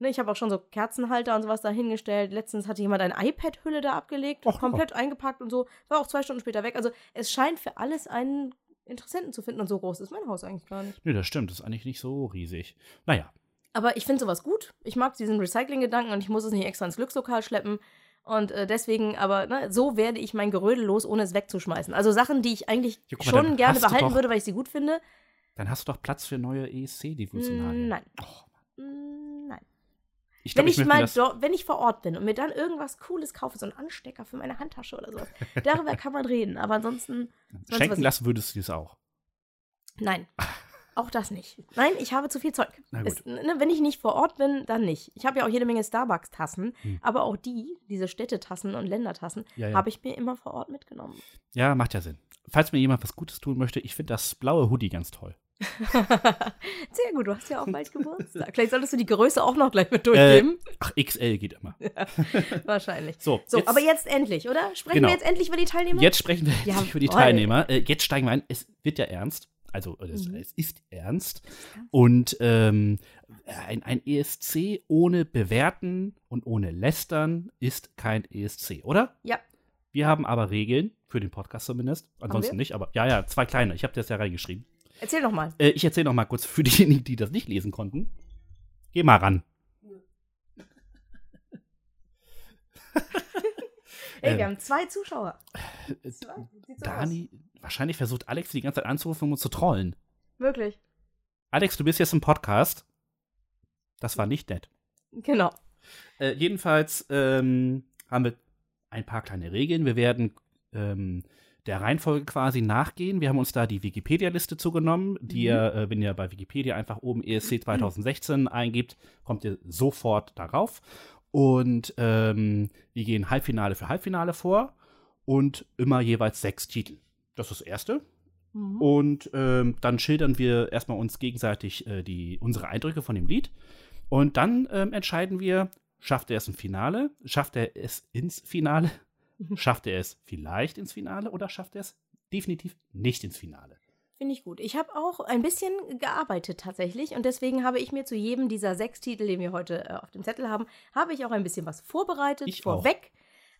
Ne, ich habe auch schon so Kerzenhalter und sowas da hingestellt. Letztens hatte jemand eine iPad-Hülle da abgelegt, Och, komplett eingepackt und so. War auch zwei Stunden später weg. Also es scheint für alles einen Interessenten zu finden und so groß ist mein Haus eigentlich gar nicht. Nee, das stimmt. Das ist eigentlich nicht so riesig. Naja. Aber ich finde sowas gut. Ich mag diesen Recycling-Gedanken und ich muss es nicht extra ins Glückslokal schleppen. Und äh, deswegen, aber ne, so werde ich mein Gerödel los, ohne es wegzuschmeißen. Also Sachen, die ich eigentlich Ja, mal, schon gerne behalten doch- würde, weil ich sie gut finde. Dann hast du doch Platz für neue E ESC-Devotionalien. Mm, Nein. Oh, Nein. ich Wenn glaube, ich, ich, mal dort, wenn ich vor Ort bin und mir dann irgendwas Cooles kaufe, so einen Anstecker für meine Handtasche oder sowas, darüber kann man reden. Aber ansonsten, Schenken lassen würdest du das auch. nein. Auch das nicht. Nein, ich habe zu viel Zeug. Es, ne, wenn ich nicht vor Ort bin, dann nicht. Ich habe ja auch jede Menge Starbucks-Tassen, Hm. aber auch die, diese Städtetassen und Ländertassen, Ja, ja. habe ich mir immer vor Ort mitgenommen. Ja, macht ja Sinn. Falls mir jemand was Gutes tun möchte, ich finde das blaue Hoodie ganz toll. Sehr gut, du hast ja auch bald Geburtstag. Vielleicht solltest du die Größe auch noch gleich mit durchgeben. Ach, XL geht immer. Wahrscheinlich. So, So, jetzt, aber jetzt endlich, oder? Sprechen Genau. wir jetzt endlich über die Teilnehmer? jetzt sprechen wir endlich über die. Teilnehmer. Äh, jetzt steigen wir ein. Es wird ja ernst. Also, äh, es, Mhm. es ist ernst. Und ähm, ein, ein ESC ohne Bewerten und ohne Lästern ist kein ESC, oder? Ja. Wir haben aber Regeln, für den Podcast zumindest. Ansonsten nicht, aber ja, ja, zwei kleine. Ich habe das ja reingeschrieben. Erzähl doch mal. Äh, ich erzähle noch mal kurz für diejenigen, die das nicht lesen konnten. Geh mal ran. Ey, Ähm, wir haben zwei Zuschauer. Äh, Zwei. Sieht so Dani, wahrscheinlich versucht Alex die ganze Zeit anzurufen, um uns zu trollen. Wirklich. Alex, du bist jetzt im Podcast. Das war nicht nett. Genau. Äh, jedenfalls ähm, haben wir ein paar kleine Regeln. Wir werden ähm, der Reihenfolge quasi nachgehen. Wir haben uns da die Wikipedia-Liste zugenommen, die Mhm. ihr, äh, wenn ihr bei Wikipedia einfach oben ESC 2016 eingibt, kommt ihr sofort darauf. Und ähm, wir gehen Halbfinale für Halbfinale vor und immer jeweils sechs Titel. Das ist das Erste. Mhm. Und ähm, dann schildern wir erstmal uns gegenseitig äh, die, unsere Eindrücke von dem Lied. Und dann ähm, entscheiden wir, schafft er es im Finale? Schafft er es ins Finale? Schafft er es vielleicht ins Finale oder schafft er es definitiv nicht ins Finale? Finde ich gut. Ich habe auch ein bisschen gearbeitet tatsächlich und deswegen habe ich mir zu jedem dieser sechs Titel, den wir heute äh, auf dem Zettel haben, habe ich auch ein bisschen was vorbereitet, Ich vorweg.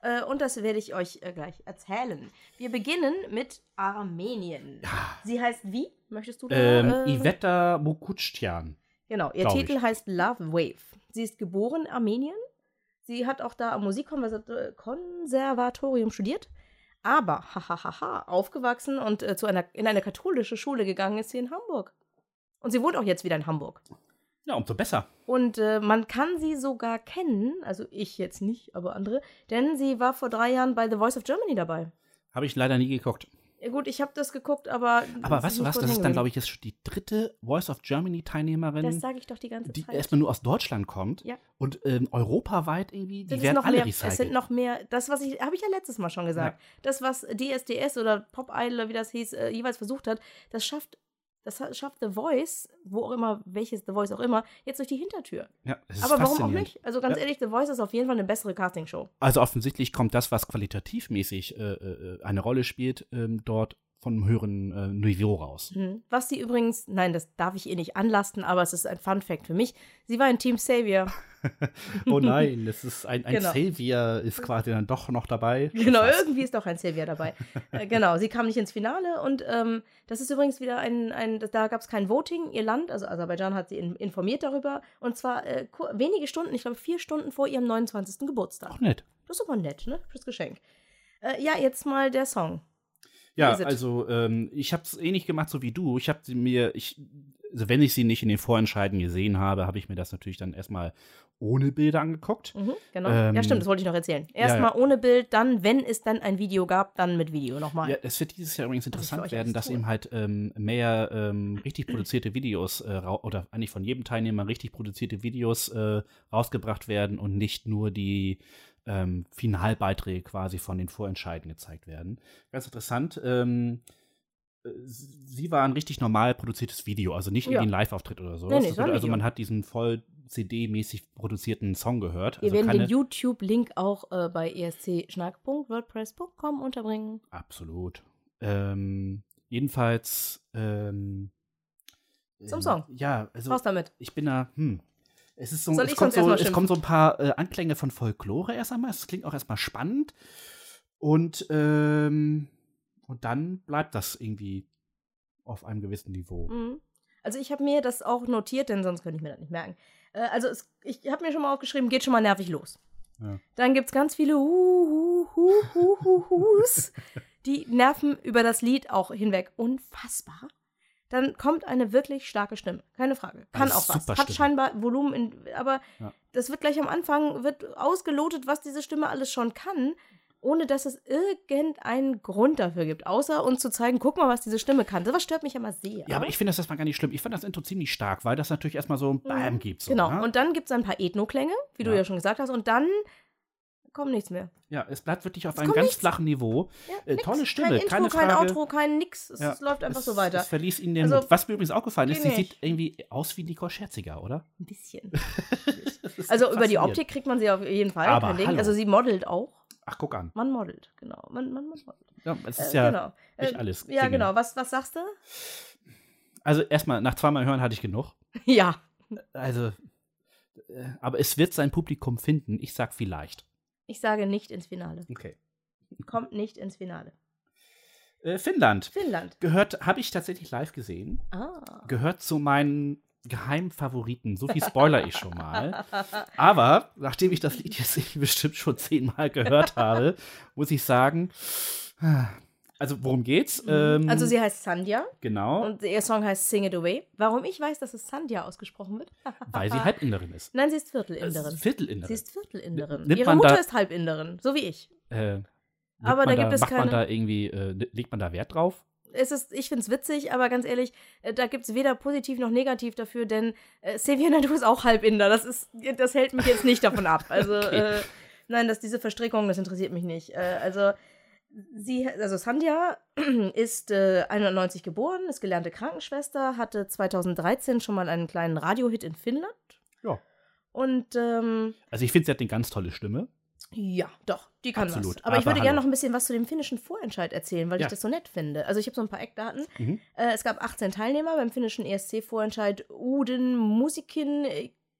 Äh, und das werde ich euch äh, gleich erzählen. Wir beginnen mit Armenien. Sie heißt wie? Möchtest du da? Ähm, äh, Iveta Mokutschtian. Genau, ihr Titel ich. heißt Love Wave. Sie ist geboren in Armenien. Sie hat auch da am Musikkonservatorium studiert. Aber, hahaha, aufgewachsen und äh, zu einer, in eine katholische Schule gegangen ist sie in Hamburg. Und sie wohnt auch jetzt wieder in Hamburg. Ja, umso besser. Und äh, man kann sie sogar kennen, also ich jetzt nicht, aber andere, denn sie war vor drei Jahren bei The Voice of Germany dabei. Habe ich leider nie geguckt. Ja, gut, ich habe das geguckt, aber. Aber weißt du was? Das ist dann, glaube ich, jetzt schon die dritte Voice of Germany-Teilnehmerin, Das sage ich doch die ganze die Zeit. erstmal nur aus Deutschland kommt Ja. und ähm, europaweit irgendwie, die Das werden alle mehr, recycelt. es sind noch mehr, das, was ich, habe ich ja letztes Mal schon gesagt, das, was DSDS oder Pop Idol, oder wie das hieß, äh, jeweils versucht hat, das schafft Das schafft The Voice, wo auch immer, welches The Voice auch immer, jetzt durch die Hintertür. Ja, es ist Aber warum auch nicht? Also ganz Ja. ehrlich, The Voice ist auf jeden Fall eine bessere Castingshow. Also offensichtlich kommt das, was qualitativmäßig äh, äh, eine Rolle spielt, ähm, dort von einem höheren äh, Niveau raus. Mhm. Was sie übrigens, nein, das darf ich ihr nicht anlasten, aber es ist ein Fun Fact für mich. Sie war in Team Savior. Oh nein, das ist ein, ein Genau. Savior ist quasi dann doch noch dabei. Genau, Fast. irgendwie ist doch ein Savior dabei. äh, genau, sie kam nicht ins Finale und ähm, das ist übrigens wieder ein, ein da gab es kein Voting. Ihr Land, also Aserbaidschan, hat sie in, informiert darüber und zwar äh, wenige Stunden, ich glaube vier Stunden vor ihrem 29. Geburtstag. Auch nett. Das ist aber nett, ne? Fürs Geschenk. Äh, ja, jetzt mal der Song. Ja, also ähm, ich habe es ähnlich gemacht so wie du. Ich habe sie mir, ich, also wenn ich sie nicht in den Vorentscheiden gesehen habe, habe ich mir das natürlich dann erstmal ohne Bilder angeguckt. Mhm, genau. Ähm, ja, stimmt, das wollte ich noch erzählen. ja, Erstmal ja. ohne Bild, dann, wenn es dann ein Video gab, dann mit Video nochmal. Ja, es wird dieses Jahr übrigens interessant euch werden, dass toll. eben halt ähm, mehr ähm, richtig produzierte Videos äh, oder eigentlich von jedem Teilnehmer richtig produzierte Videos äh, rausgebracht werden und nicht nur die ähm, Finalbeiträge quasi von den Vorentscheiden gezeigt werden. Ganz interessant. Ähm, äh, Sie war ein richtig normal produziertes Video, also nicht Ja. irgendwie ein Live-Auftritt oder so. Nee, nee, also man hat diesen voll CD-mäßig produzierten Song gehört. Wir Also werden den YouTube-Link auch äh, bei escschnack.wordpress.com unterbringen. Absolut. Ähm, jedenfalls ähm, Zum Song. Ja, also Raus damit. ich bin da, hm. Es, ist so, Soll es, kommt so, es kommen so ein paar äh, Anklänge von Folklore erst einmal. Es klingt auch erstmal spannend. Und, ähm, und dann bleibt das irgendwie auf einem gewissen Niveau. Mhm. Also ich habe mir das auch notiert, denn sonst könnte ich mir das nicht merken. Äh, also es, ich habe mir schon mal aufgeschrieben, geht schon mal nervig los. Ja. Dann gibt es ganz viele Hu, Hu, Hu, Hu, Hu, Hus. Die nerven über das Lied auch hinweg. Unfassbar. Dann kommt eine wirklich starke Stimme. Keine Frage. Kann auch was. Hat Stimme. scheinbar Volumen, in, aber Ja. das wird gleich am Anfang, wird ausgelotet, was diese Stimme alles schon kann, ohne dass es irgendeinen Grund dafür gibt. Außer uns zu zeigen, guck mal, was diese Stimme kann. Das stört mich immer sehr. Ja, aber ich finde das erstmal gar nicht schlimm. Ich fand das Intro ziemlich stark, weil das natürlich erstmal so ein Bam gibt. So, Genau. ne? Und dann gibt es ein paar Ethno-Klänge, wie du Ja. ja schon gesagt hast. Und dann kommt nichts mehr. ja, es bleibt wirklich auf Es einem ganz nichts. flachen Niveau. Ja, Äh, tolle Stimme, Kein Intro, keine kein Frage. Outro, kein nix. Es Ja, läuft einfach es, so weiter. Es verließ ihn den Also, Mut. Was mir übrigens aufgefallen ist, sie sieht irgendwie aus wie Nicole Scherziger, oder? Ein bisschen. Also über die. Optik kriegt man sie auf jeden Fall. Aber kein. Also sie modelt auch. Ach, guck an. Man modelt, genau. Man, man, man modelt. Ja, es ist Äh, ja genau. nicht Äh, alles Ja, singen. genau. Was, was sagst du? Also erstmal, nach zweimal hören hatte ich genug. ja. Also, äh, aber es wird sein Publikum finden. Ich sag vielleicht. Ich sage nicht ins Finale. Okay. Kommt nicht ins Finale. Äh, Finnland. Finnland. Gehört, habe ich tatsächlich live gesehen. Ah. Gehört zu meinen geheimen Favoriten. So viel spoiler ich schon mal. Aber nachdem ich das Lied jetzt bestimmt schon zehnmal gehört habe, muss ich sagen, also worum geht's? Ähm, also sie heißt Sandhya genau, und ihr Song heißt Sing It Away. Warum ich weiß, dass es Sandhya ausgesprochen wird? weil sie Halbinderin ist. Nein, sie ist Viertelinderin. ist Viertelinderin. Sie ist Viertelinderin. Nimmt Ihre man Mutter da- ist Halbinderin, so wie ich. Äh, Aber da man gibt es macht man keine- da irgendwie, äh, legt man da Wert drauf? Es ist, ich finde es witzig, aber ganz ehrlich, äh, da gibt es weder positiv noch negativ dafür, denn äh, Xavier Naidoo ist auch Halbinder. Das, ist, das hält mich jetzt nicht davon ab. Also, Okay. äh, nein, dass diese Verstrickung, das interessiert mich nicht. Äh, also, sie, also Sandhya ist äh, 91 geboren, ist gelernte Krankenschwester, hatte 2013 schon mal einen kleinen Radiohit in Finnland. Ja. Und ähm, Also ich finde, sie hat eine ganz tolle Stimme. ja, doch, die kann Absolut, was. Aber, ich aber würde gerne noch ein bisschen was zu dem finnischen Vorentscheid erzählen, weil Ja. ich das so nett finde. Also ich habe so ein paar Eckdaten. Mhm. Äh, es gab 18 Teilnehmer beim finnischen ESC-Vorentscheid Uden Musikin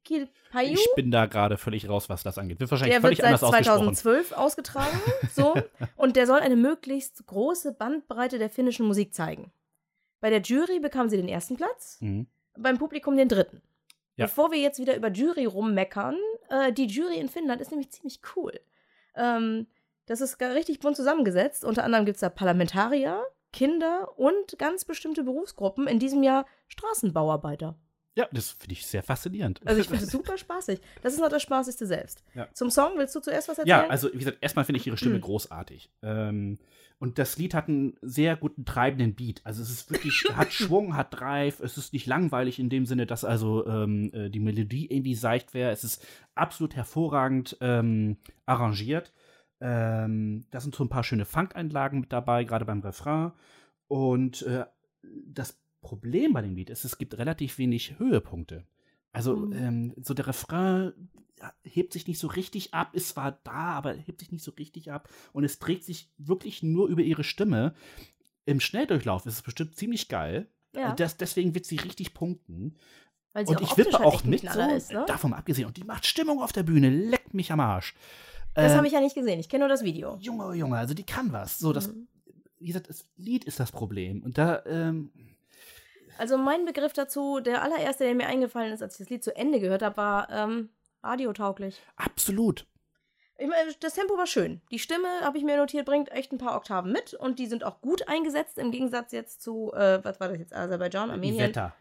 Kilpaju. Ich bin da gerade völlig raus, was das angeht. Wird wahrscheinlich Der wird völlig seit anders ausgesprochen. 2012 ausgetragen. so. Und der soll eine möglichst große Bandbreite der finnischen Musik zeigen. Bei der Jury bekam sie den ersten Platz, Mhm. beim Publikum den dritten. Ja. Bevor wir jetzt wieder über Jury rummeckern, äh, die Jury in Finnland ist nämlich ziemlich cool. Ähm, das ist richtig bunt zusammengesetzt. Unter anderem gibt es da Parlamentarier, Kinder und ganz bestimmte Berufsgruppen. In diesem Jahr Straßenbauarbeiter. Ja, das finde ich sehr faszinierend. Also ich finde es super spaßig. Das ist noch das Spaßigste selbst. Ja. Zum Song willst du zuerst was erzählen? Ja, also wie gesagt, erstmal finde ich ihre Stimme Mhm. großartig. Ähm, und das Lied hat einen sehr guten treibenden Beat. Also es ist wirklich, hat Schwung, hat Drive. Es ist nicht langweilig in dem Sinne, dass also ähm, äh, die Melodie irgendwie seicht wäre. Es ist absolut hervorragend ähm, arrangiert. Ähm, da sind so ein paar schöne Funk-Einlagen mit dabei, gerade beim Refrain. Und äh, das Problem bei dem Lied ist, es gibt relativ wenig Höhepunkte. Also Mhm. ähm, so der Refrain hebt sich nicht so richtig ab, ist zwar da, aber hebt sich nicht so richtig ab und es trägt sich wirklich nur über ihre Stimme. Im Schnelldurchlauf ist es bestimmt ziemlich geil. Ja, Das, deswegen wird sie richtig punkten. Und ich wippe halt auch mit, so, ist, ne? davon abgesehen. Und die macht Stimmung auf der Bühne, leckt mich am Arsch. Das Äh, habe ich ja nicht gesehen. Ich kenne nur das Video. Junge, oh Junge, also die kann was. So, das, Mhm. wie gesagt, das Lied ist das Problem. Und da, ähm, Also mein Begriff dazu, der allererste, der mir eingefallen ist, als ich das Lied zu Ende gehört habe, war ähm, radiotauglich. absolut. Ich meine, das Tempo war schön. Die Stimme, habe ich mir notiert, bringt echt ein paar Oktaven mit und die sind auch gut eingesetzt, im Gegensatz jetzt zu, äh, was war das jetzt, Aserbaidschan, Armenien? Iveta.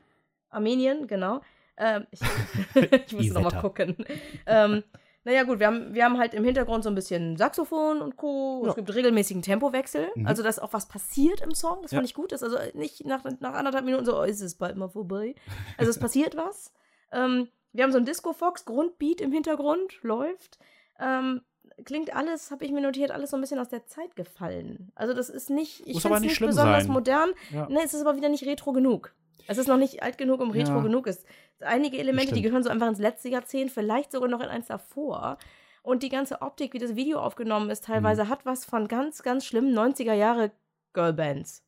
Armenien, genau. Ähm, ich ich muss noch mal Iveta. gucken. ähm, naja, gut, wir haben, wir haben halt im Hintergrund so ein bisschen Saxophon und Co. Ja. Es gibt regelmäßigen Tempowechsel. Mhm. Also, dass auch was passiert im Song. Das Ja. fand ich gut. Das also nicht nach, nach anderthalb Minuten so, oh, ist es bald mal vorbei. Also, es passiert was. Ähm, wir haben so ein Disco-Fox, Grundbeat im Hintergrund, läuft. Ähm, klingt alles, habe ich mir notiert, alles so ein bisschen aus der Zeit gefallen. Also, das ist nicht, ich finde es nicht nicht besonders sein. modern. Ja. Ne, es ist aber wieder nicht retro genug. Es ist noch nicht alt genug, um retro Ja. genug ist. Einige Elemente, die gehören so einfach ins letzte Jahrzehnt, vielleicht sogar noch in eins davor. Und die ganze Optik, wie das Video aufgenommen ist, teilweise Mhm. hat was von ganz, ganz schlimmen 90er Jahre Girlbands.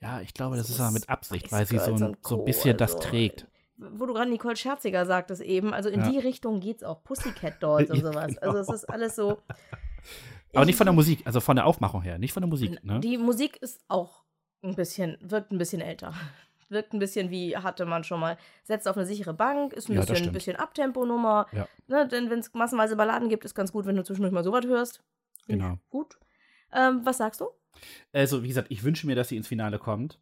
Ja, ich glaube, das So ist aber mit Absicht, weil sie so ein, so ein bisschen das also, trägt. Wo du gerade Nicole Scherziger sagtest eben, also in Ja. die Richtung geht's auch. Pussycat Dolls und sowas. genau. Also es ist alles so. Aber Ich- nicht von der Musik, also von der Aufmachung her, nicht von der Musik, ne? Die Musik ist auch ein bisschen, wirkt ein bisschen älter. Wirkt ein bisschen wie hatte man schon mal. Setzt auf eine sichere Bank, ist ein Ja, bisschen, bisschen Abtempo-Nummer. Ja. Ne, denn wenn es massenweise Balladen gibt, ist ganz gut, wenn du zwischendurch mal sowas hörst. Genau. Gut. Ähm, was sagst du? Also, wie gesagt, ich wünsche mir, dass sie ins Finale kommt.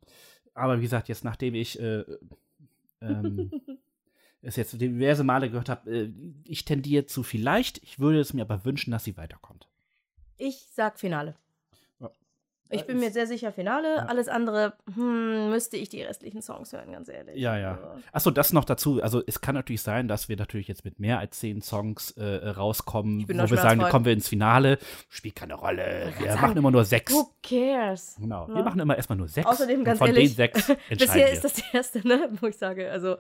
Aber wie gesagt, jetzt nachdem ich äh, ähm, es jetzt diverse Male gehört habe, äh, ich tendiere zu vielleicht, ich würde es mir aber wünschen, dass sie weiterkommt. Ich sag Finale. Ich bin Ist- mir sehr sicher Finale. Ja. Alles andere, hm, müsste ich die restlichen Songs hören, ganz ehrlich. Ja, ja. Also, Achso, das noch dazu. Also es kann natürlich sein, dass wir natürlich jetzt mit mehr als zehn Songs äh, rauskommen, bin wo wir sagen, kommen wir ins Finale. Spielt keine Rolle. Wir sagen, machen immer nur sechs. Who cares? Genau. Ja. Wir machen immer erstmal nur sechs. Außerdem, ganz von ehrlich, den sechs Bisher wir. ist das die erste, ne? Wo ich sage, also.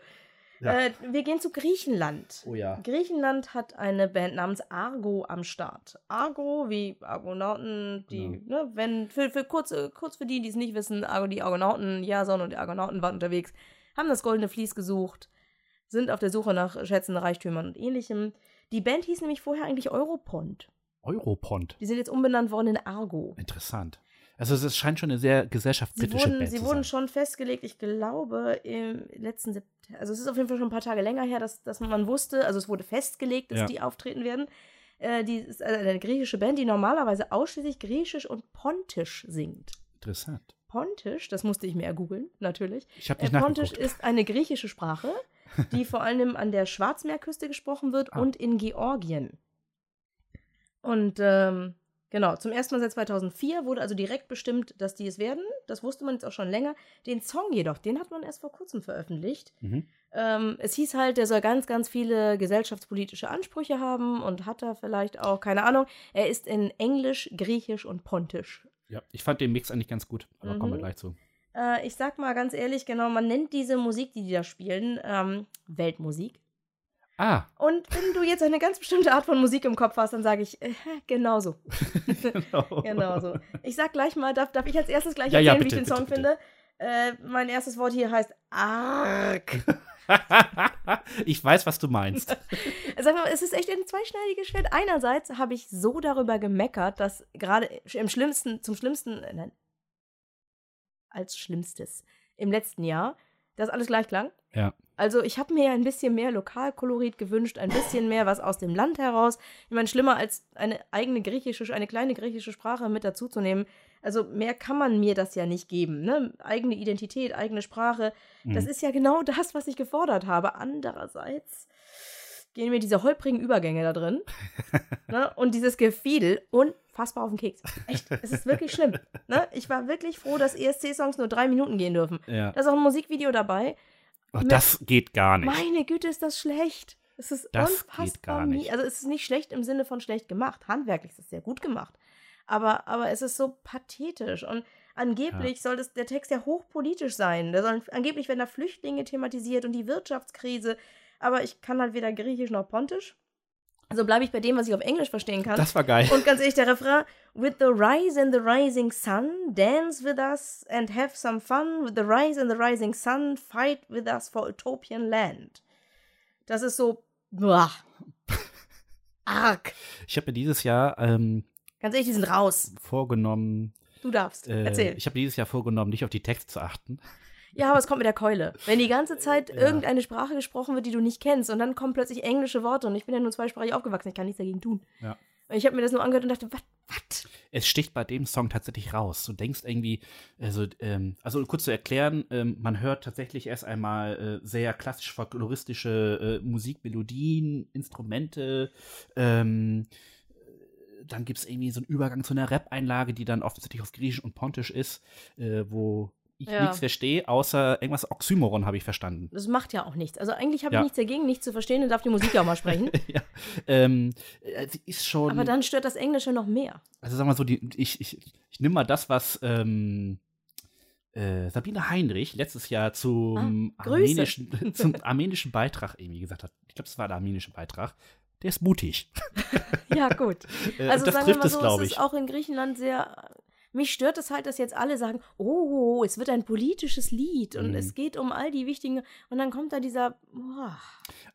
Ja. Äh, wir gehen zu Griechenland. Oh ja. Griechenland hat eine Band namens Argo am Start. Argo, wie Argonauten, die, Genau. ne, wenn, für, für kurz, kurz für die, die es nicht wissen, Argo, die Argonauten, Jason und die Argonauten waren unterwegs, haben das goldene Vlies gesucht, sind auf der Suche nach schätzenden Reichtümern und ähnlichem. Die Band hieß nämlich vorher eigentlich Europont. Europont. Die sind jetzt umbenannt worden in Argo. Interessant. Also es scheint schon eine sehr Sie gesellschaftskritische wurden, Band sie zu wurden sein. schon festgelegt, ich glaube, im letzten September. Also, es ist auf jeden Fall schon ein paar Tage länger her, dass, dass man wusste, also es wurde festgelegt, dass Ja. die auftreten werden. Äh, die ist eine griechische Band, die normalerweise ausschließlich Griechisch und Pontisch singt. Interessant. Pontisch, das musste ich mir ergoogeln, natürlich. Ich habe Äh, nicht Pontisch nachgeguckt. ist eine griechische Sprache, die vor allem an der Schwarzmeerküste gesprochen wird Ah. und in Georgien. Und ähm, genau, zum ersten Mal seit 2004 wurde also direkt bestimmt, dass die es werden. Das wusste man jetzt auch schon länger. Den Song jedoch, den hat man erst vor kurzem veröffentlicht. Mhm. Ähm, es hieß halt, der soll ganz, ganz viele gesellschaftspolitische Ansprüche haben und hat er vielleicht auch, keine Ahnung. Er ist in Englisch, Griechisch und Pontisch Ja, ich fand den Mix eigentlich ganz gut, aber kommen wir Mhm. gleich zu. Äh, ich sag mal ganz ehrlich, genau, man nennt diese Musik, die die da spielen, ähm, Weltmusik. Ah, Und wenn du jetzt eine ganz bestimmte Art von Musik im Kopf hast, dann sage ich, äh, genauso. genau. Genauso. Ich sag gleich mal, darf, darf ich als erstes gleich Ja, erzählen, ja, wie bitte, ich den Song bitte, finde? Äh, mein erstes Wort hier heißt arg. ich weiß, was du meinst. Sag mal, es ist echt ein zweischneidiges Schwert. Einerseits habe ich so darüber gemeckert, dass gerade im schlimmsten, zum schlimmsten, äh, nein, als Schlimmstes im letzten Jahr, das alles gleich klang. Ja. Also ich habe mir ein bisschen mehr Lokalkolorit gewünscht, ein bisschen mehr was aus dem Land heraus. Ich meine, schlimmer als eine eigene griechische, eine kleine griechische Sprache mit dazuzunehmen. Also mehr kann man mir das ja nicht geben. Ne? Eigene Identität, eigene Sprache. Das Mhm. ist ja genau das, was ich gefordert habe. Andererseits gehen mir diese holprigen Übergänge da drin ne? und dieses Gefiedel unfassbar auf den Keks. Echt, es ist wirklich schlimm. Ne? Ich war wirklich froh, dass ESC-Songs nur drei Minuten gehen dürfen. Ja. Da ist auch ein Musikvideo dabei. Oh, das geht gar nicht. Meine Güte, ist das schlecht. Es ist Das geht unfassbar nie- nicht. Also es ist nicht schlecht im Sinne von schlecht gemacht. Handwerklich ist es sehr gut gemacht. Aber, aber es ist so pathetisch. Und Angeblich soll das, der Text ja hochpolitisch sein. Da sollen, angeblich werden da Flüchtlinge thematisiert und die Wirtschaftskrise. Aber ich kann halt weder Griechisch noch Pontisch. Also bleibe ich bei dem, was ich auf Englisch verstehen kann. Das war geil. Und ganz ehrlich, der Refrain, with the rise and the rising sun, dance with us and have some fun. With the rise and the rising sun, fight with us for utopian land. Das ist so, boah, arg. Ich habe mir dieses Jahr ähm, Ganz ehrlich, die sind raus. vorgenommen, Du darfst. äh, Erzähl. ich habe dieses Jahr vorgenommen, nicht auf die Texte zu achten. Ja, aber es kommt mit der Keule. Wenn die ganze Zeit Ja. irgendeine Sprache gesprochen wird, die du nicht kennst, und dann kommen plötzlich englische Worte, und ich bin ja nur zweisprachig aufgewachsen, ich kann nichts dagegen tun. Ja. Und ich habe mir das nur angehört und dachte, was? Was? Es sticht bei dem Song tatsächlich raus. Du denkst irgendwie, also, ähm, also kurz zu erklären, ähm, man hört tatsächlich erst einmal äh, sehr klassisch folkloristische äh, Musikmelodien, Instrumente, ähm, dann gibt es irgendwie so einen Übergang zu einer Rap-Einlage, die dann offensichtlich auf Griechisch und Pontisch ist, äh, wo ich Ja. nichts verstehe, außer irgendwas Oxymoron habe ich verstanden. Das macht ja auch nichts. Also eigentlich habe Ja. ich nichts dagegen, nichts zu verstehen, dann darf die Musik ja auch mal sprechen. ja. ähm, äh, sie ist schon. aber dann stört das Englische noch mehr. also sagen wir so, die, ich, ich, ich nehme mal das, was ähm, äh, Sabine Heinrich letztes Jahr zum, Ah, armenischen, zum armenischen Beitrag irgendwie gesagt hat. Ich glaube, es war der armenische Beitrag. Der ist mutig. Ja, gut. Äh, Also das sagen wir trifft mal es, so, glaube es ist ich. auch in Griechenland sehr. Mich stört es halt, dass jetzt alle sagen, oh, es wird ein politisches Lied und Mhm. es geht um all die wichtigen. Und dann kommt da dieser. boah.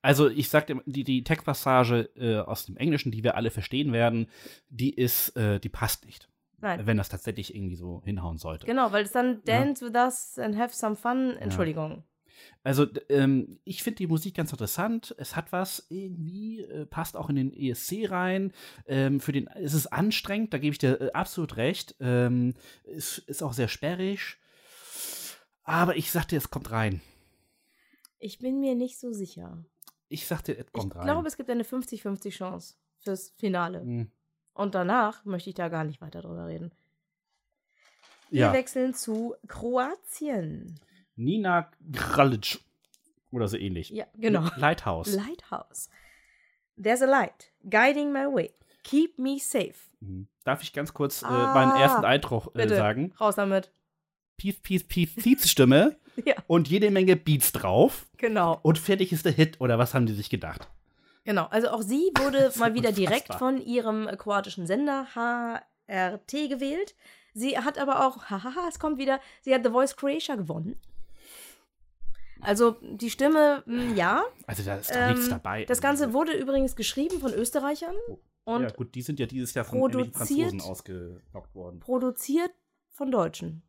Also ich sagte, die, die Textpassage äh, aus dem Englischen, die wir alle verstehen werden, die ist, äh, die passt nicht. Nein. Wenn das tatsächlich irgendwie so hinhauen sollte. Genau, weil es dann Dance with us and have some fun. Entschuldigung. Also ähm, ich finde die Musik ganz interessant. Es hat was irgendwie, äh, passt auch in den ESC rein. Ähm, für den, es ist anstrengend, da gebe ich dir äh, absolut recht. Ähm, es ist auch sehr sperrig. Aber ich sag dir, es kommt rein. Ich bin mir nicht so sicher. Ich sag dir, es Ich kommt rein. glaube, es gibt eine 50-50 Chance fürs Finale. Hm, Und danach möchte ich da gar nicht weiter drüber reden. Wir ja, wechseln zu Kroatien. Nina Gralic oder so ähnlich. Ja, genau. Lighthouse. Lighthouse. There's a light guiding my way. Keep me safe. Mhm. Darf ich ganz kurz äh, Ah, meinen ersten Eindruck äh, sagen? raus damit. Pief, pief, pief, Pief-Stimme Ja, und jede Menge Beats drauf. genau. Und fertig ist der Hit, oder was haben die sich gedacht? Genau. Also auch sie wurde mal wieder direkt von ihrem kroatischen Sender HRT gewählt. Sie hat aber auch, hahaha, es kommt wieder, sie hat The Voice Croatia gewonnen. Also die Stimme, mh, ja. Also da ist doch Ähm, nichts dabei. Das Ganze wurde übrigens geschrieben von Österreichern und ja, gut, die sind ja dieses Jahr von irgendwelchen Franzosen ausgelockt worden. produziert von Deutschen.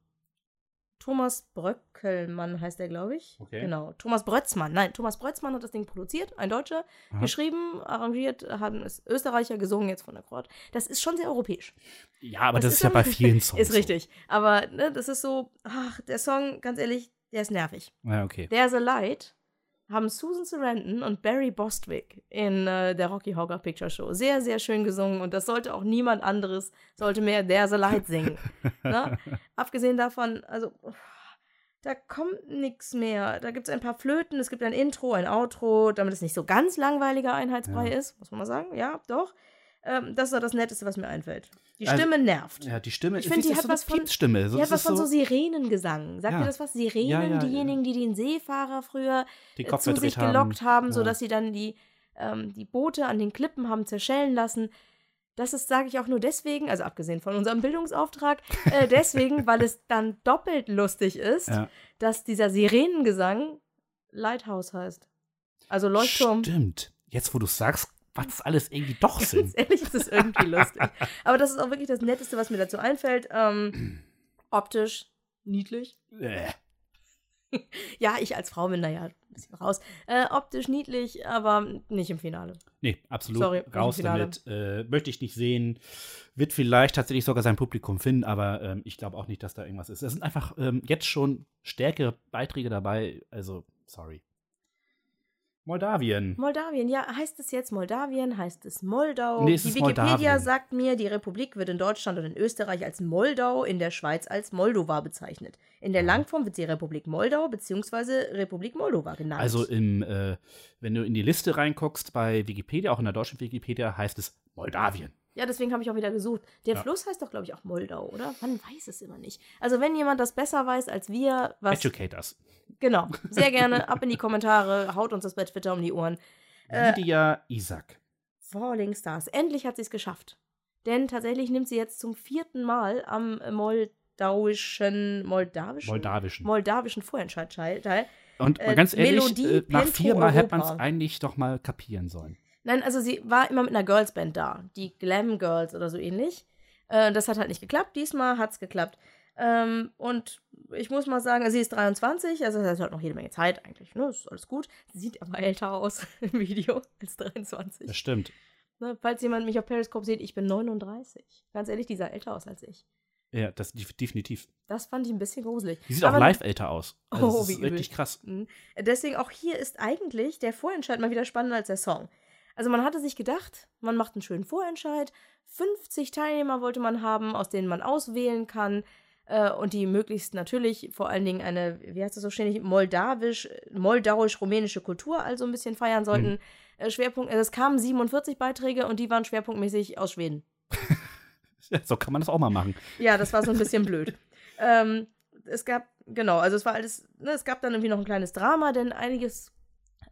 Thomas Bröckelmann heißt er, glaube ich. Okay. Genau. Thomas Brötzmann. Nein, Thomas Brötzmann hat das Ding produziert, ein Deutscher. Aha. Geschrieben, arrangiert, haben es Österreicher gesungen, jetzt von der Kroat. Das ist schon sehr europäisch. Ja, aber Das das, ist ja bei vielen Songs. Ist richtig. Aber ne, das ist so, ach, der Song, ganz ehrlich, der ist nervig. Ja, okay. There's a Light haben Susan Sarandon und Barry Bostwick in äh, der Rocky Horror Picture Show sehr, sehr schön gesungen und das sollte auch niemand anderes, sollte mehr There's a Light singen. ne? Abgesehen davon, also da kommt nichts mehr. Da gibt es ein paar Flöten, es gibt ein Intro, ein Outro, damit es nicht so ganz langweiliger Einheitsbrei Ja. ist, muss man mal sagen. Ja, doch. Ähm, das ist doch das Netteste, was mir einfällt. Die Also, Stimme nervt. Ja, die Stimme, Ich finde, die hat so was von- Piepsstimme. So, Die hat was von so so Sirenengesang. Sagt Ja. ihr das was? Sirenen, Ja, ja, diejenigen, die den Seefahrer früher äh, zu sich gelockt haben, Ja. sodass sie dann die, ähm, die Boote an den Klippen haben zerschellen lassen. Das ist, sage ich auch nur deswegen, also abgesehen von unserem Bildungsauftrag, äh, deswegen, weil es dann doppelt lustig ist, dass dieser Sirenengesang Lighthouse heißt. Also Leuchtturm. Stimmt. Jetzt, wo du sagst, was das alles irgendwie doch Ganz sind. ehrlich, ist es irgendwie lustig. Aber das ist auch wirklich das Netteste, was mir dazu einfällt. Ähm, optisch niedlich. Äh. Ja, ich als Frau bin da ja ein bisschen raus. Äh, optisch niedlich, aber nicht im Finale. Nee, absolut. Sorry, Raus damit. Äh, möchte ich nicht sehen. Wird vielleicht tatsächlich sogar sein Publikum finden, aber ähm, ich glaube auch nicht, dass da irgendwas ist. Es sind einfach ähm, jetzt schon stärkere Beiträge dabei. Also, sorry. Moldawien. Moldawien, ja, heißt es jetzt Moldawien, heißt es Moldau? Nee, es die Wikipedia Moldawien. sagt mir, die Republik wird in Deutschland und in Österreich als Moldau, in der Schweiz als Moldova bezeichnet. In der. Langform wird sie Republik Moldau bzw. Republik Moldova genannt. Also, im, äh, wenn du in die Liste reinguckst bei Wikipedia, auch in der deutschen Wikipedia, heißt es Moldawien. Ja, deswegen habe ich auch wieder gesucht. Der Ja. Fluss heißt doch, glaube ich, auch Moldau, oder? Man weiß es immer nicht. Also, wenn jemand das besser weiß als wir, was. Educate us. Genau. Sehr gerne ab in die Kommentare, haut uns das bei Twitter um die Ohren. Äh, Lydia Isaac. Falling Stars. Endlich hat sie es geschafft. Denn tatsächlich nimmt sie jetzt zum vierten Mal am moldauischen, moldawischen, Moldawischen. moldawischen Vorentscheid teil. Und äh, ganz ehrlich, Melodie äh, nach viermal hätte man es eigentlich doch mal kapieren sollen. Nein, also sie war immer mit einer Girlsband da. Die Glam Girls oder so ähnlich. Äh, das hat halt nicht geklappt. Diesmal hat es geklappt. Ähm, und ich muss mal sagen, also sie ist 23, also das hat noch jede Menge Zeit eigentlich. Ne? Ist alles gut. Sie sieht aber älter aus im Video als 23. Das stimmt. Ne? Falls jemand mich auf Periscope sieht, ich bin 39. Ganz ehrlich, die sah älter aus als ich. Ja, das def- definitiv. Das fand ich ein bisschen gruselig. Die sieht Aber auch live älter aus. Also Oh, das wie ist übel. wirklich krass. Mhm. Deswegen auch hier ist eigentlich der Vorentscheid mal wieder spannender als der Song. Also man hatte sich gedacht, man macht einen schönen Vorentscheid. 50 Teilnehmer wollte man haben, aus denen man auswählen kann. Äh, und die möglichst natürlich vor allen Dingen eine, wie heißt das so ständig, moldawisch, moldauisch-rumänische Kultur also ein bisschen feiern sollten. Äh, Schwerpunkt, also es kamen 47 Beiträge und die waren schwerpunktmäßig aus Schweden. Ja, so kann man das auch mal machen. Ja, das war so ein bisschen blöd. Ähm, es gab, genau, also es war alles, ne, es gab dann irgendwie noch ein kleines Drama, denn einiges,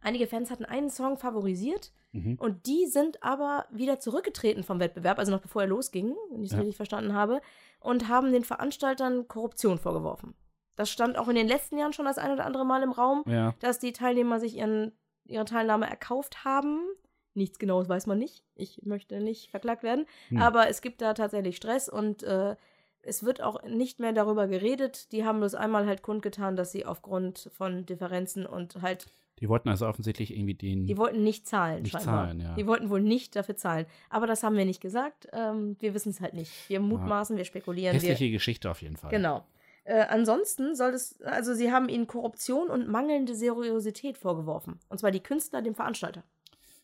einige Fans hatten einen Song favorisiert Mhm. und die sind aber wieder zurückgetreten vom Wettbewerb, also noch bevor er losging, wenn ich es Ja. richtig verstanden habe, und haben den Veranstaltern Korruption vorgeworfen. Das stand auch in den letzten Jahren schon das ein oder andere Mal im Raum, Ja. dass die Teilnehmer sich ihren, ihre Teilnahme erkauft haben. Nichts Genaues weiß man nicht. Ich möchte nicht verklagt werden. Hm. Aber es gibt da tatsächlich Stress und äh, es wird auch nicht mehr darüber geredet. Die haben bloß einmal halt kundgetan, dass sie aufgrund von Differenzen und halt, Die wollten also offensichtlich irgendwie den. die wollten nicht zahlen, Nicht scheinbar. zahlen, ja. Die wollten wohl nicht dafür zahlen. Aber das haben wir nicht gesagt. Ähm, wir wissen es halt nicht. Wir mutmaßen, wir spekulieren. Wir, hässliche Geschichte auf jeden Fall. Genau. Äh, ansonsten soll es, also sie haben ihnen Korruption und mangelnde Seriosität vorgeworfen. Und zwar die Künstler dem Veranstalter.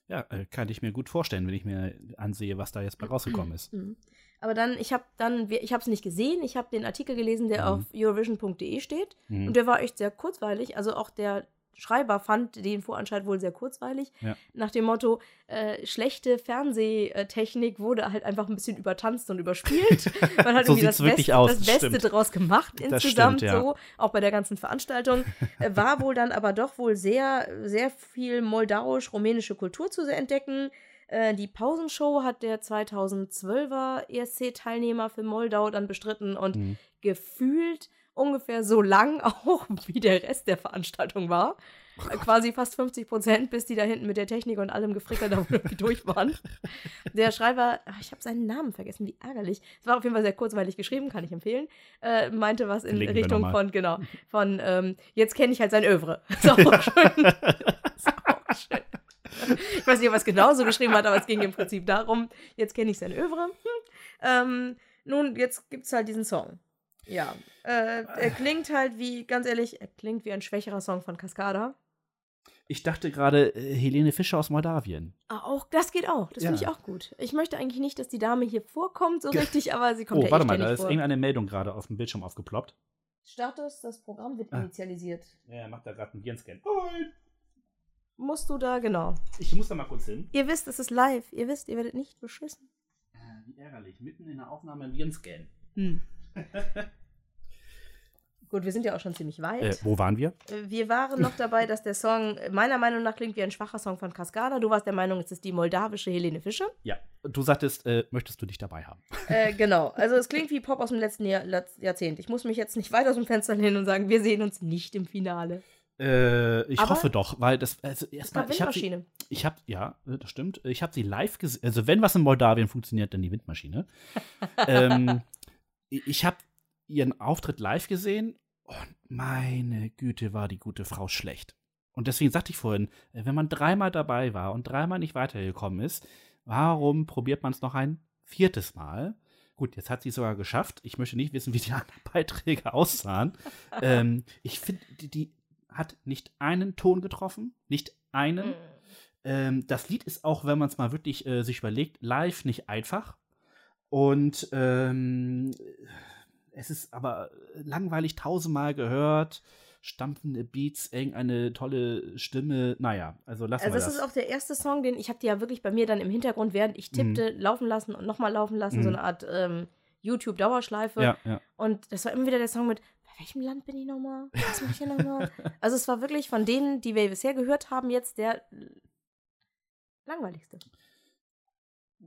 Ja, äh, kann ich mir gut vorstellen, wenn ich mir ansehe, was da jetzt bei rausgekommen ist. Mhm. Aber dann, ich habe dann, ich habe es nicht gesehen, ich habe den Artikel gelesen, der Mhm. auf eurovision.de steht. Mhm. Und der war echt sehr kurzweilig. Also auch der Schreiber fand den Voranscheid wohl sehr kurzweilig. Ja. Nach dem Motto, äh, schlechte Fernsehtechnik wurde halt einfach ein bisschen übertanzt und überspielt. Man hat So irgendwie das Beste, aus, das Beste draus gemacht Das insgesamt stimmt, ja. so, auch bei der ganzen Veranstaltung. Äh, war wohl dann aber doch wohl sehr, sehr viel moldauisch-rumänische Kultur zu entdecken. Äh, Die Pausenshow hat der 2012er ESC-Teilnehmer für Moldau dann bestritten und Mhm. gefühlt ungefähr so lang auch wie der Rest der Veranstaltung war. Äh, Quasi fast 50 Prozent, bis die da hinten mit der Technik und allem da irgendwie durch waren. Der Schreiber, ach, ich habe seinen Namen vergessen, wie ärgerlich. Es war auf jeden Fall sehr kurzweilig geschrieben, kann ich empfehlen. Äh, meinte was in wir Richtung von, genau, von, ähm, jetzt kenne ich halt sein Övre. Ist auch schön. Ist auch schön. Ich weiß nicht, ob er es genauso geschrieben hat, aber es ging im Prinzip darum, jetzt kenne ich sein Övre. Hm. Ähm, nun, jetzt gibt es halt diesen Song. Ja. Äh, er klingt halt wie, ganz ehrlich, er klingt wie ein schwächerer Song von Cascada. Ich dachte gerade, äh, Helene Fischer aus Moldawien. Ah, auch, das geht auch. Das finde Ja. ich auch gut. Ich möchte eigentlich nicht, dass die Dame hier vorkommt, so richtig, aber sie kommt Oh, ja warte mal, da ist vor. irgendeine Meldung gerade auf dem Bildschirm aufgeploppt. Status, das Programm wird Ah. initialisiert. Ja, er macht da gerade einen Virenscan. Musst du da, genau. Ich muss da mal kurz hin. Ihr wisst, es ist live. Ihr wisst, ihr werdet nicht beschissen. Äh, Wie ärgerlich, mitten in der Aufnahme ein Virenscan. Hm. Gut, wir sind ja auch schon ziemlich weit. Äh, wo waren wir? Äh, Wir waren noch dabei, dass der Song meiner Meinung nach klingt wie ein schwacher Song von Cascada. Du warst der Meinung, es ist die moldawische Helene Fischer. Ja, du sagtest, äh, möchtest du dich dabei haben? Äh, genau. Also es klingt wie Pop aus dem letzten Jahr, Jahrzehnt. Ich muss mich jetzt nicht weit aus dem Fenster lehnen und sagen, wir sehen uns nicht im Finale. Äh, ich Aber- hoffe doch, weil das, also erstmal, ich habe ich habe, ja, äh, das stimmt, ich habe sie live gesehen, also wenn was in Moldawien funktioniert, dann die Windmaschine. ähm, ich habe ihren Auftritt live gesehen und meine Güte, war die gute Frau schlecht. Und deswegen sagte ich vorhin, äh, wenn man dreimal dabei war und dreimal nicht weitergekommen ist, warum probiert man es noch ein viertes Mal? Gut, jetzt hat sie es sogar geschafft. Ich möchte nicht wissen, wie die anderen Beiträge aussahen. ähm, ich finde, die, die hat nicht einen Ton getroffen, nicht einen. Mhm. Ähm, das Lied ist auch, wenn man es mal wirklich äh, sich überlegt, live nicht einfach. Und ähm, es ist aber langweilig tausendmal gehört. stampfende Beats, irgendeine tolle Stimme. Naja, also lassen Also wir das das. ist auch der erste Song, den ich habe die ja wirklich bei mir dann im Hintergrund, während ich tippte, laufen lassen und nochmal laufen lassen, so Mhm. eine Art ähm, YouTube-Dauerschleife. ja, ja. Und das war immer wieder der Song mit, bei welchem Land bin ich nochmal? Was mache ich hier nochmal? also es war wirklich von denen, die wir bisher gehört haben, jetzt der langweiligste.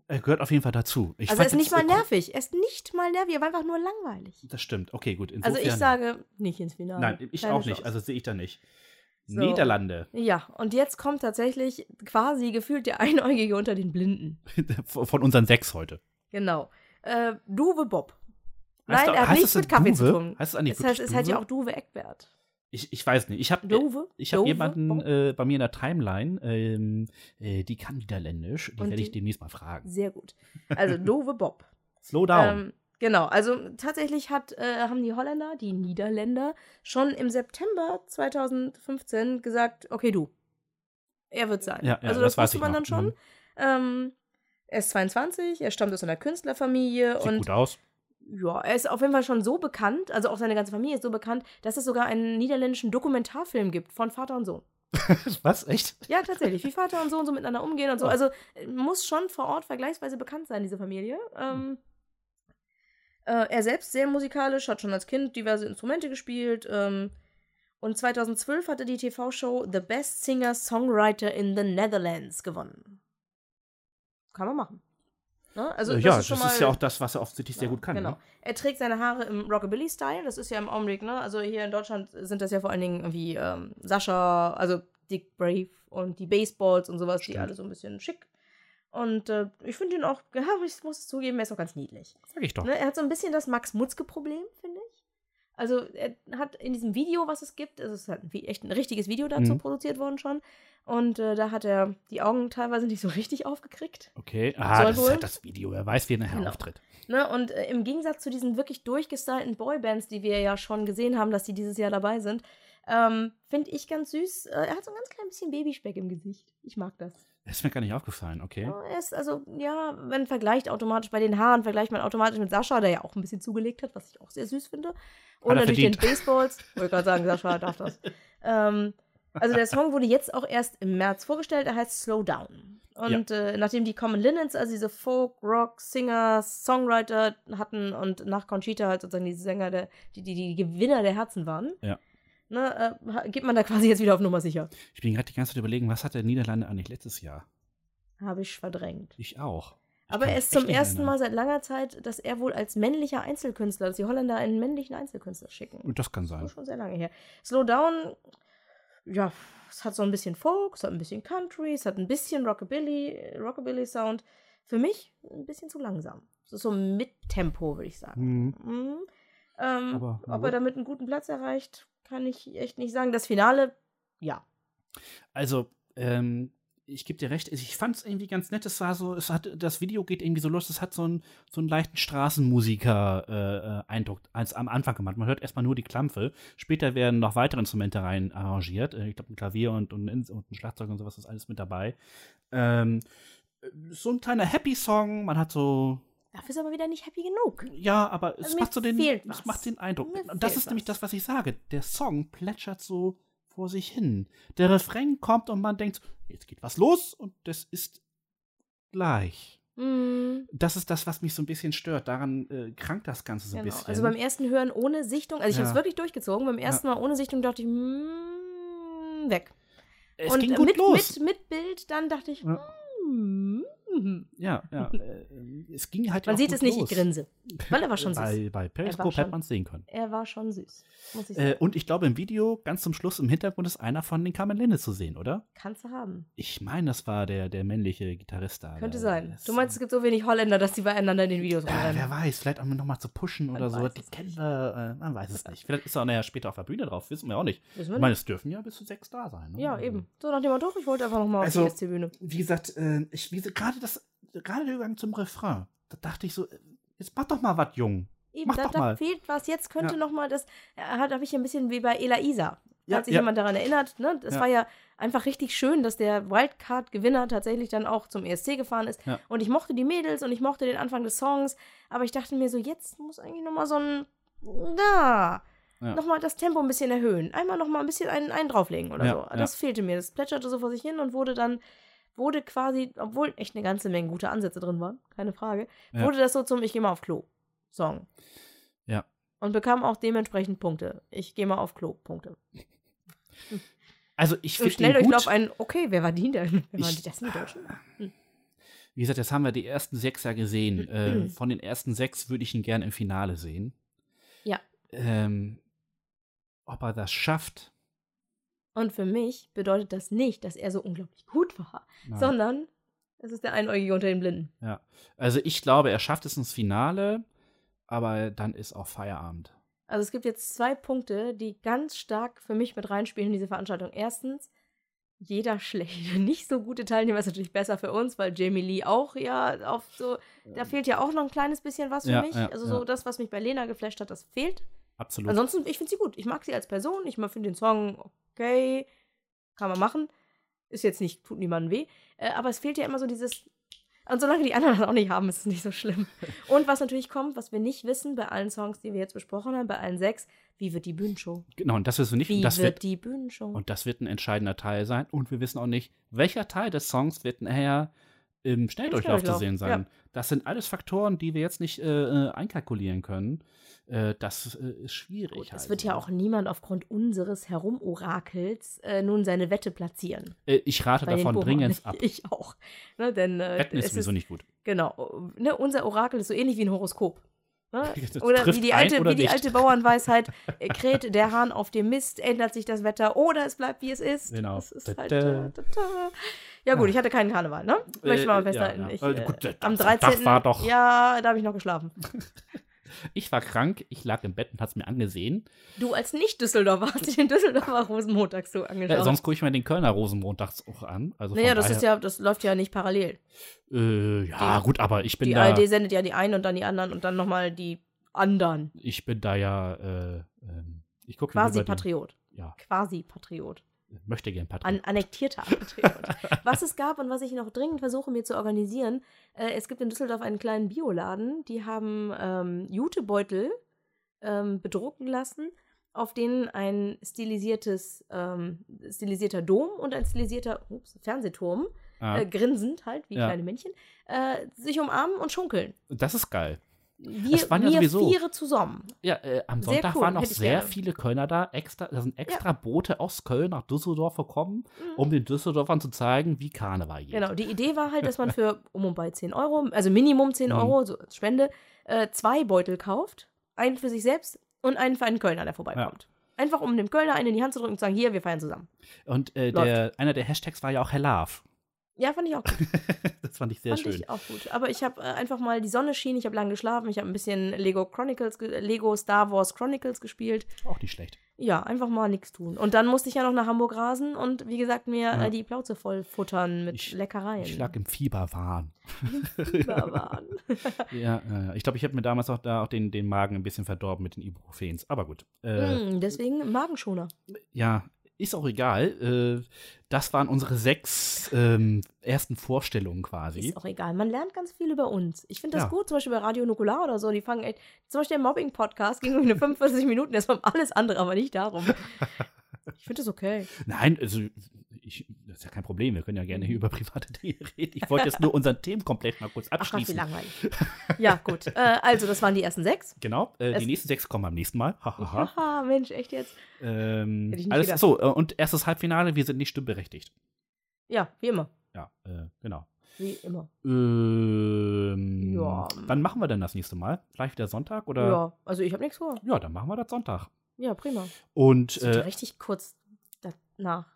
Er gehört auf jeden Fall dazu. Ich also er ist nicht mal äh, nervig. Er ist nicht mal nervig, er war einfach nur langweilig. Das stimmt. Okay, gut. Also Insofern, ich sage nicht ins Finale. Nein, ich Keine auch nicht. Chance. Also sehe ich da nicht. So. Niederlande. Ja, und jetzt kommt tatsächlich quasi gefühlt der Einäugige unter den Blinden. Von unseren sechs heute. Genau. Äh, Duwe Bob. Heißt Nein, er hat nichts mit Kaffee zu Duwe? tun. Heißt es Es heißt, es heißt ja auch Duwe Eckbert. Ich, ich weiß nicht. Ich habe Dove? ich hab Dove? jemanden Bob? äh, bei mir in der Timeline, ähm, äh, die kann Niederländisch. Die werde ich demnächst mal fragen. Sehr gut. Also Dove Bob. Slow down. Ähm, genau, also tatsächlich hat, äh, haben die Holländer, die Niederländer, schon im September 2015 gesagt, okay, du, er wird sein. Ja, ja, also das das, wusste man noch. dann schon. Mhm. Ähm, er ist 22, er stammt aus einer Künstlerfamilie Sieht und gut aus. Ja, er ist auf jeden Fall schon so bekannt, also auch seine ganze Familie ist so bekannt, dass es sogar einen niederländischen Dokumentarfilm gibt von Vater und Sohn. Was? Echt? Ja, tatsächlich, wie Vater und Sohn so miteinander umgehen und so. Oh. Also äh, muss schon vor Ort vergleichsweise bekannt sein, diese Familie. Ähm, äh, er selbst sehr musikalisch, hat schon als Kind diverse Instrumente gespielt. Ähm, und 2012 hatte die TV-Show The Best Singer Songwriter in the Netherlands gewonnen. Kann man machen. Ne? Also, Äh, das ja, ist schon das ist ja auch das, was er offensichtlich sehr ja, gut kann. Genau. Ne? Er trägt seine Haare im Rockabilly-Style. Das ist ja im Augenblick, ne? Also hier in Deutschland sind das ja vor allen Dingen irgendwie ähm, Sascha, also Dick Brave und die Baseballs und sowas, die Stimmt. alle so ein bisschen schick. Und äh, ich finde ihn auch, ja, ich muss es zugeben, er ist auch ganz niedlich. Sag ich doch. Ne? Er hat so ein bisschen das Max-Mutzke-Problem, finde ich. Also er hat in diesem Video, was es gibt, also es ist halt ein, echt ein richtiges Video dazu Mhm. produziert worden schon. Und äh, da hat er die Augen teilweise nicht so richtig aufgekriegt. Okay. Ah, das ist wohl. halt das Video. Er weiß, wie er nachher Genau. auftritt. Ne, und äh, im Gegensatz zu diesen wirklich durchgestylten Boybands, die wir ja schon gesehen haben, dass die dieses Jahr dabei sind, ähm, finde ich ganz süß. Äh, er hat so ein ganz klein bisschen Babyspeck im Gesicht. Ich mag das. Das ist mir gar nicht aufgefallen, okay. Ja, ist also, ja, wenn vergleicht automatisch bei den Haaren, vergleicht man automatisch mit Sascha, der ja auch ein bisschen zugelegt hat, was ich auch sehr süß finde. Und natürlich den verdient. Baseballs. Wollte gerade sagen, Sascha darf das. Ähm, also der Song wurde jetzt auch erst im März vorgestellt. Er heißt Slow Down. Und äh, nachdem die Common Linens, also diese Folk, Rock, Singer, Songwriter hatten und nach Conchita halt sozusagen die Sänger, der, die, die, die Gewinner der Herzen waren, Ja. Ne, äh, geht man da quasi jetzt wieder auf Nummer sicher. Ich bin gerade die ganze Zeit überlegen, was hat der Niederlande eigentlich letztes Jahr? Habe ich verdrängt. Ich auch. Ich Aber er ist zum ersten erinnern. Mal seit langer Zeit, dass er wohl als männlicher Einzelkünstler, dass die Holländer einen männlichen Einzelkünstler schicken. Und das kann Das sein. ist schon sehr lange her. Slow Down, ja, es hat so ein bisschen Folk, es hat ein bisschen Country, es hat ein bisschen Rockabilly, Rockabilly Sound. Für mich ein bisschen zu langsam. Es ist so mit Tempo, würde ich sagen. Mhm. Mhm. Ähm, Aber, na ob er damit einen guten Platz erreicht, kann ich echt nicht sagen. Das Finale, ja. Also, ähm, ich gebe dir recht, ich fand es irgendwie ganz nett. Es war so, es hat, das Video geht irgendwie so los, es hat so einen, so einen leichten Straßenmusiker-Eindruck als am Anfang gemacht. Man hört erstmal nur die Klampfe. Später werden noch weitere Instrumente rein arrangiert. Äh, Ich glaube, ein Klavier und, und, ein- und ein Schlagzeug und sowas ist alles mit dabei. Ähm, so ein kleiner Happy-Song. Man hat so Dafür ist er aber wieder nicht happy genug. ja, aber es Also mir macht so den, es macht den Eindruck. Mir Und das ist nämlich was. das, was ich sage. Der Song plätschert so vor sich hin. Der Refrain kommt und man denkt, jetzt geht was los und das ist gleich. Mhm. Das ist das, was mich so ein bisschen stört. Daran äh, krankt das Ganze so ein Genau. bisschen. Also beim ersten Hören ohne Sichtung, also ich habe Ja. es wirklich durchgezogen, beim ersten Mal ohne Sichtung dachte ich, mm, weg. es und ging gut mit, los. Mit, mit Bild, dann dachte ich, Ja. Mm, ja, ja. äh, es ging halt man sieht es nicht, los. ich grinse. Weil er war schon süß. Bei, bei Periscope hätte man es sehen können. Er war schon süß. Muss ich sagen. Äh, und ich glaube, im Video, ganz zum Schluss im Hintergrund, ist einer von den Carmen Linde zu sehen, oder? Kannst du haben. Ich meine, das war der, der männliche Gitarrist da. Könnte sein. Du meinst, es gibt so wenig Holländer, dass die beieinander in den Videos Ja, rumrennen. wer weiß, vielleicht auch nochmal zu pushen Man oder so. Die kennen wir, äh, man weiß es nicht. Vielleicht ist er nachher später auf der Bühne drauf, wissen wir auch nicht. Wir Ich meine, es dürfen ja bis zu sechs da sein. Ne? Ja, eben. So nach dem Motto, ich wollte einfach nochmal Also- auf die SC-Bühne. Wie gesagt, äh, ich, wie, gerade das, gerade der Übergang zum Refrain, da dachte ich so, äh, jetzt mach doch mal was, Jung. Eben, Mach da, doch da mal. fehlt was. Jetzt könnte Ja. noch mal das, äh, da habe ich ein bisschen wie bei Ela Isa. Ja, Falls sich ja. jemand daran erinnert, ne? Das Ja. war ja einfach richtig schön, dass der Wildcard-Gewinner tatsächlich dann auch zum ESC gefahren ist. Ja. Und ich mochte die Mädels und ich mochte den Anfang des Songs, aber ich dachte mir so, jetzt muss eigentlich noch mal so ein, da. Ja. nochmal das Tempo ein bisschen erhöhen. Einmal nochmal ein bisschen einen, einen drauflegen oder Ja, so. ja. Das fehlte mir. Das plätscherte so vor sich hin und wurde dann, wurde quasi, obwohl echt eine ganze Menge gute Ansätze drin waren, keine Frage, Ja. wurde das so zum Ich gehe mal auf Klo Song. Ja. Und bekam auch dementsprechend Punkte. Ich gehe mal auf Klo, Punkte. Also ich finde schnell durchlauf ein, okay, wer war die denn? Wer waren die das sind die Deutschen? Wie gesagt, jetzt haben wir die ersten sechs ja gesehen. äh, von den ersten sechs würde ich ihn gerne im Finale sehen. Ja. Ähm, ob er das schafft, Und für mich bedeutet das nicht, dass er so unglaublich gut war, Nein. sondern es ist der Einäugige unter den Blinden. Ja. Also ich glaube, er schafft es ins Finale, aber dann ist auch Feierabend. Also es gibt jetzt zwei Punkte, die ganz stark für mich mit reinspielen in diese Veranstaltung. Erstens, jeder schlechte, nicht so gute Teilnehmer ist natürlich besser für uns, weil Jamie Lee auch ja auf so, da fehlt ja auch noch ein kleines bisschen was für Ja, mich. ja, also ja. so das, was mich bei Lena geflasht hat, das fehlt. Absolut. Ansonsten, ich finde sie gut. Ich mag sie als Person. Ich finde den Song okay. Kann man machen. Ist jetzt nicht, tut niemandem weh. Äh, aber es fehlt ja immer so dieses. Und solange die anderen das auch nicht haben, ist es nicht so schlimm. Und was natürlich kommt, was wir nicht wissen bei allen Songs, die wir jetzt besprochen haben, bei allen sechs, wie wird die Bühnenshow? genau, und das wissen wir nicht. Wie das wird wird, die Bühnenshow? und das wird ein entscheidender Teil sein. Und wir wissen auch nicht, welcher Teil des Songs wird nachher im Schnelldurchlauf zu sehen sein. Das sind alles Faktoren, die wir jetzt nicht äh, äh, einkalkulieren können. Äh, das äh, ist schwierig. Gut, es also. wird ja auch niemand aufgrund unseres Herumorakels äh, nun seine Wette platzieren. Äh, ich rate davon dringend ab. Ich auch. Ne, denn Wetten ist es sowieso nicht gut. Genau. Ne, unser Orakel ist so ähnlich wie ein Horoskop. Ne? Oder wie die alte, wie die alte Bauernweisheit, äh, kräht der Hahn auf dem Mist, ändert sich das Wetter oder es bleibt wie es ist. Genau. Das ist halt, da. da, da. Ja gut, ich hatte keinen Karneval, ne? Möchte ich mal Äh, festhalten. ja, ja. Ich, Äh, äh, gut, der- am der 13. Tag war doch- Ja, da habe ich noch geschlafen. Ich war krank, ich lag im Bett und hat's mir angesehen. Du als Nicht-Düsseldorfer hast dir den Düsseldorfer Rosenmontag so angeschaut. Äh, sonst gucke ich mir den Kölner Rosenmontags auch an. Also naja, das ist ja, das läuft ja nicht parallel. Äh, ja, Die- gut, aber ich bin Die da. ARD sendet ja die einen und dann die anderen und dann nochmal die anderen. Ich bin da ja. Äh, ähm, ich gucke Quasi Patriot. Ja, Quasi Patriot. Möchte gern Patriot. An annektierter Patriot. was es gab und was ich noch dringend versuche mir zu organisieren, äh, es gibt in Düsseldorf einen kleinen Bioladen, die haben ähm, Jutebeutel ähm, bedrucken lassen, auf denen ein stilisiertes, ähm, stilisierter Dom und ein stilisierter ups, Fernsehturm, ah, äh, grinsend halt, wie Ja. kleine Männchen, äh, sich umarmen und schunkeln. das ist geil. Wir, waren ja wir sowieso- viere zusammen. Ja, äh, am Sehr Sonntag cool, waren ich sehr gerne. viele Kölner da. Extra, da sind extra Boote aus Köln nach Düsseldorf gekommen, Mhm. um den Düsseldorfern zu zeigen, wie Karneval geht. Genau, die Idee war halt, dass man für um und bei 10 Euro, also Minimum 10 Mhm. Euro, so als Spende, äh, zwei Beutel kauft. Einen für sich selbst und einen für einen Kölner, der vorbeikommt. Einfach um dem Kölner einen in die Hand zu drücken und zu sagen, hier, wir feiern zusammen. Und äh, der, einer der Hashtags war ja auch Herr Love. Ja, fand ich auch gut. das fand ich sehr fand schön. ich auch gut. Aber ich habe äh, einfach mal, die Sonne schien, ich habe lange geschlafen, ich habe ein bisschen Lego Chronicles, ge- Lego Star Wars Chronicles gespielt. Auch nicht schlecht. Ja, einfach mal nichts tun. Und dann musste ich ja noch nach Hamburg rasen und wie gesagt mir Ja. äh, die Plauze voll futtern mit Ich- Leckereien. Ich lag im Fieberwahn. Fieberwahn. Ja, ja, ja. ich glaube, ich habe mir damals auch da auch den, den Magen ein bisschen verdorben mit den Ibuprofens. Aber gut. Äh, Mm, deswegen Magenschoner. Ja, ist auch egal. Äh, das waren unsere sechs ähm, ersten Vorstellungen quasi. Ist auch egal. Man lernt ganz viel über uns. Ich finde das Ja. gut, zum Beispiel bei Radio Nukular oder so. Die fangen echt, zum Beispiel der Mobbing-Podcast ging irgendwie nur 45 Minuten, das war alles andere, aber nicht darum. Ich finde das okay. Nein, also ich, das ist ja kein Problem. Wir können ja gerne hier über private Dinge reden. Ich wollte jetzt nur unseren Themenkomplex mal kurz Ach Gott, wie abschließen. langweilig. Ja, gut. Äh, also, das waren die ersten sechs. Genau, äh, die nächsten sechs kommen beim nächsten Mal. Hahaha. Haha, Mensch, echt jetzt? ähm, Hätte ich nicht alles gedacht. so, äh, und erstes Halbfinale, wir sind nicht stimmberechtigt. Ja, wie immer. Ja, äh, genau. Wie immer. Ähm, Ja. Wann machen wir denn das nächste Mal? Gleich wieder Sonntag oder? Ja, also ich habe nichts vor. Ja, dann machen wir das Sonntag. Ja, prima. Und Das äh, richtig kurz danach.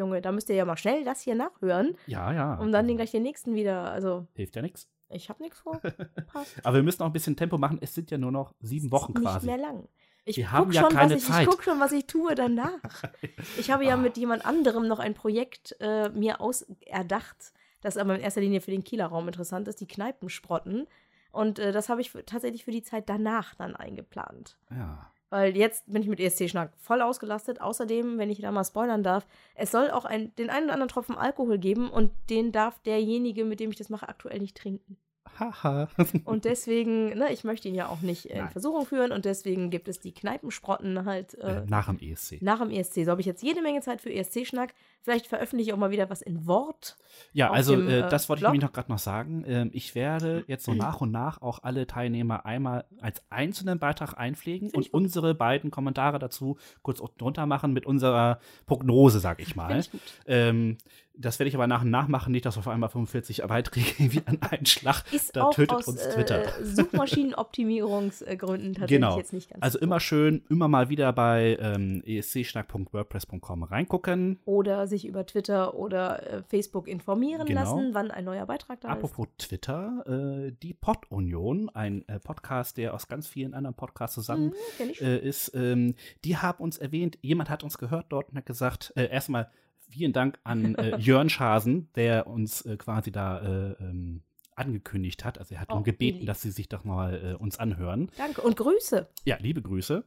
Junge, da müsst ihr ja mal schnell das hier nachhören, ja, ja. um dann den gleich den nächsten wieder. Also, Hilft ja nichts. ich habe nichts vor. Aber wir müssen auch ein bisschen Tempo machen. Es sind ja nur noch sieben Wochen nicht quasi. mehr lang. Ich Wir guck haben ja schon, keine was ich, Zeit. Ich gucke schon, was ich tue danach. Ich habe ja Ah. mit jemand anderem noch ein Projekt äh, mir auserdacht, das aber in erster Linie für den Kieler Raum interessant ist, die Kneipensprotten. Und äh, das habe ich tatsächlich für die Zeit danach dann eingeplant. Ja. Weil jetzt bin ich mit ESC-Schnack voll ausgelastet. Außerdem, wenn ich da mal spoilern darf, es soll auch ein, den einen oder anderen Tropfen Alkohol geben und den darf derjenige, mit dem ich das mache, aktuell nicht trinken. Haha. Und deswegen, ne, ich möchte ihn ja auch nicht in Nein. Versuchung führen und deswegen gibt es die Kneipensprotten halt äh, äh, nach dem ESC. nach dem ESC. So habe ich jetzt jede Menge Zeit für ESC-Schnack. Vielleicht veröffentliche ich auch mal wieder was in Wort. Ja, also dem, äh, äh, das wollte ich nämlich noch gerade noch sagen. Ähm, ich werde jetzt so nach und nach auch alle Teilnehmer einmal als einzelnen Beitrag einpflegen und gut. unsere beiden Kommentare dazu kurz unten drunter machen mit unserer Prognose, sag ich mal. ich gut. Ähm, das werde ich aber nach und nach machen, nicht, dass auf einmal 45 Beiträge irgendwie an einen Schlag, Ist da auch tötet aus uns Twitter. äh, Suchmaschinenoptimierungsgründen tatsächlich Genau. jetzt nicht ganz. Also so. immer schön, immer mal wieder bei ähm, escschnack.wordpress.com reingucken. Oder sich über Twitter oder äh, Facebook informieren Genau. lassen, wann ein neuer Beitrag da Apropos Twitter, äh, die Pod-Union, ein äh, Podcast, der aus ganz vielen anderen Podcasts ist. zusammen Mhm, äh, ist, ähm, die haben uns erwähnt, jemand hat uns gehört dort und hat gesagt, äh, erstmal vielen Dank an äh, Jörn Schasen, der uns quasi da äh, ähm, angekündigt hat. Also er hat Oh, um gebeten, lieb. dass sie sich doch mal uns anhören. Danke und Grüße. Ja, liebe Grüße.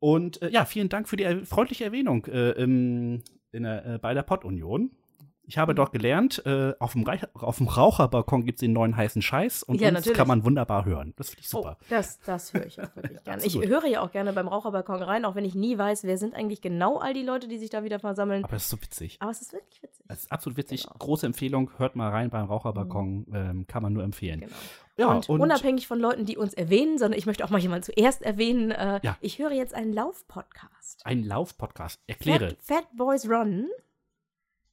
Und äh, ja, vielen Dank für die er freundliche Erwähnung äh, im, in der, äh, bei der Pod-Union. Ich Mhm. habe dort gelernt, äh, auf, dem Reich, auf dem Raucherbalkon gibt es den neuen heißen Scheiß und Ja, natürlich. kann man wunderbar hören. Das finde ich super. Oh, das, das höre ich auch wirklich gerne. Ich höre ja auch gerne beim Raucherbalkon rein, auch wenn ich nie weiß, wer sind eigentlich genau all die Leute, die sich da wieder versammeln. Aber es ist so witzig. Aber es ist wirklich witzig. Es ist absolut witzig. Genau. Große Empfehlung. Hört mal rein beim Raucherbalkon. Ähm, kann man nur empfehlen. Genau. Ja, und, unabhängig von Leuten, die uns erwähnen, sondern ich möchte auch mal jemanden zuerst erwähnen. Äh, Ja. Ich höre jetzt einen Lauf-Podcast. ein Lauf-Podcast. Erkläre. Fat, Fat Boys Run.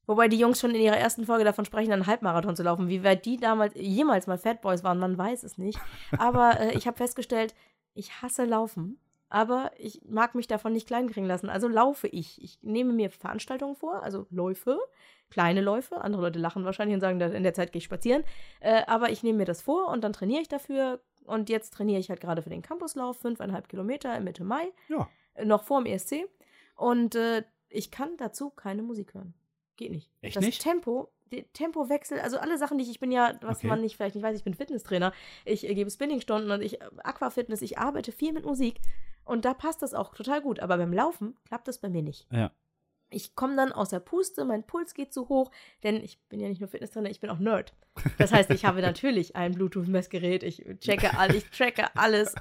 Wobei die Jungs schon in ihrer ersten Folge davon sprechen, einen Halbmarathon zu laufen. Wie weit die damals jemals mal Fat Boys waren, man weiß es nicht. Aber äh, ich habe festgestellt, ich hasse Laufen. Aber ich mag mich davon nicht kleinkriegen lassen. Also laufe ich. Ich nehme mir Veranstaltungen vor, also Läufe, kleine Läufe. Andere Leute lachen wahrscheinlich und sagen, in der Zeit gehe ich spazieren. Äh, aber ich nehme mir das vor und dann trainiere ich dafür. Und jetzt trainiere ich halt gerade für den Campuslauf, fünfeinhalb Kilometer Mitte Mai Ja. noch vor dem ESC. Und äh, ich kann dazu keine Musik hören. Geht nicht. Echt das nicht? Tempo, Tempowechsel, also alle Sachen, die ich, ich bin ja, was Okay. man nicht vielleicht nicht weiß, ich bin Fitnesstrainer, ich äh, gebe Spinningstunden und ich äh, Aquafitness, ich arbeite viel mit Musik und da passt das auch total gut. Aber beim Laufen klappt das bei mir nicht. Ja. Ich komme dann aus der Puste, mein Puls geht zu hoch, denn ich bin ja nicht nur Fitnesstrainer, ich bin auch Nerd. Das heißt, ich habe natürlich ein Bluetooth-Messgerät, ich checke all, ich tracke alles.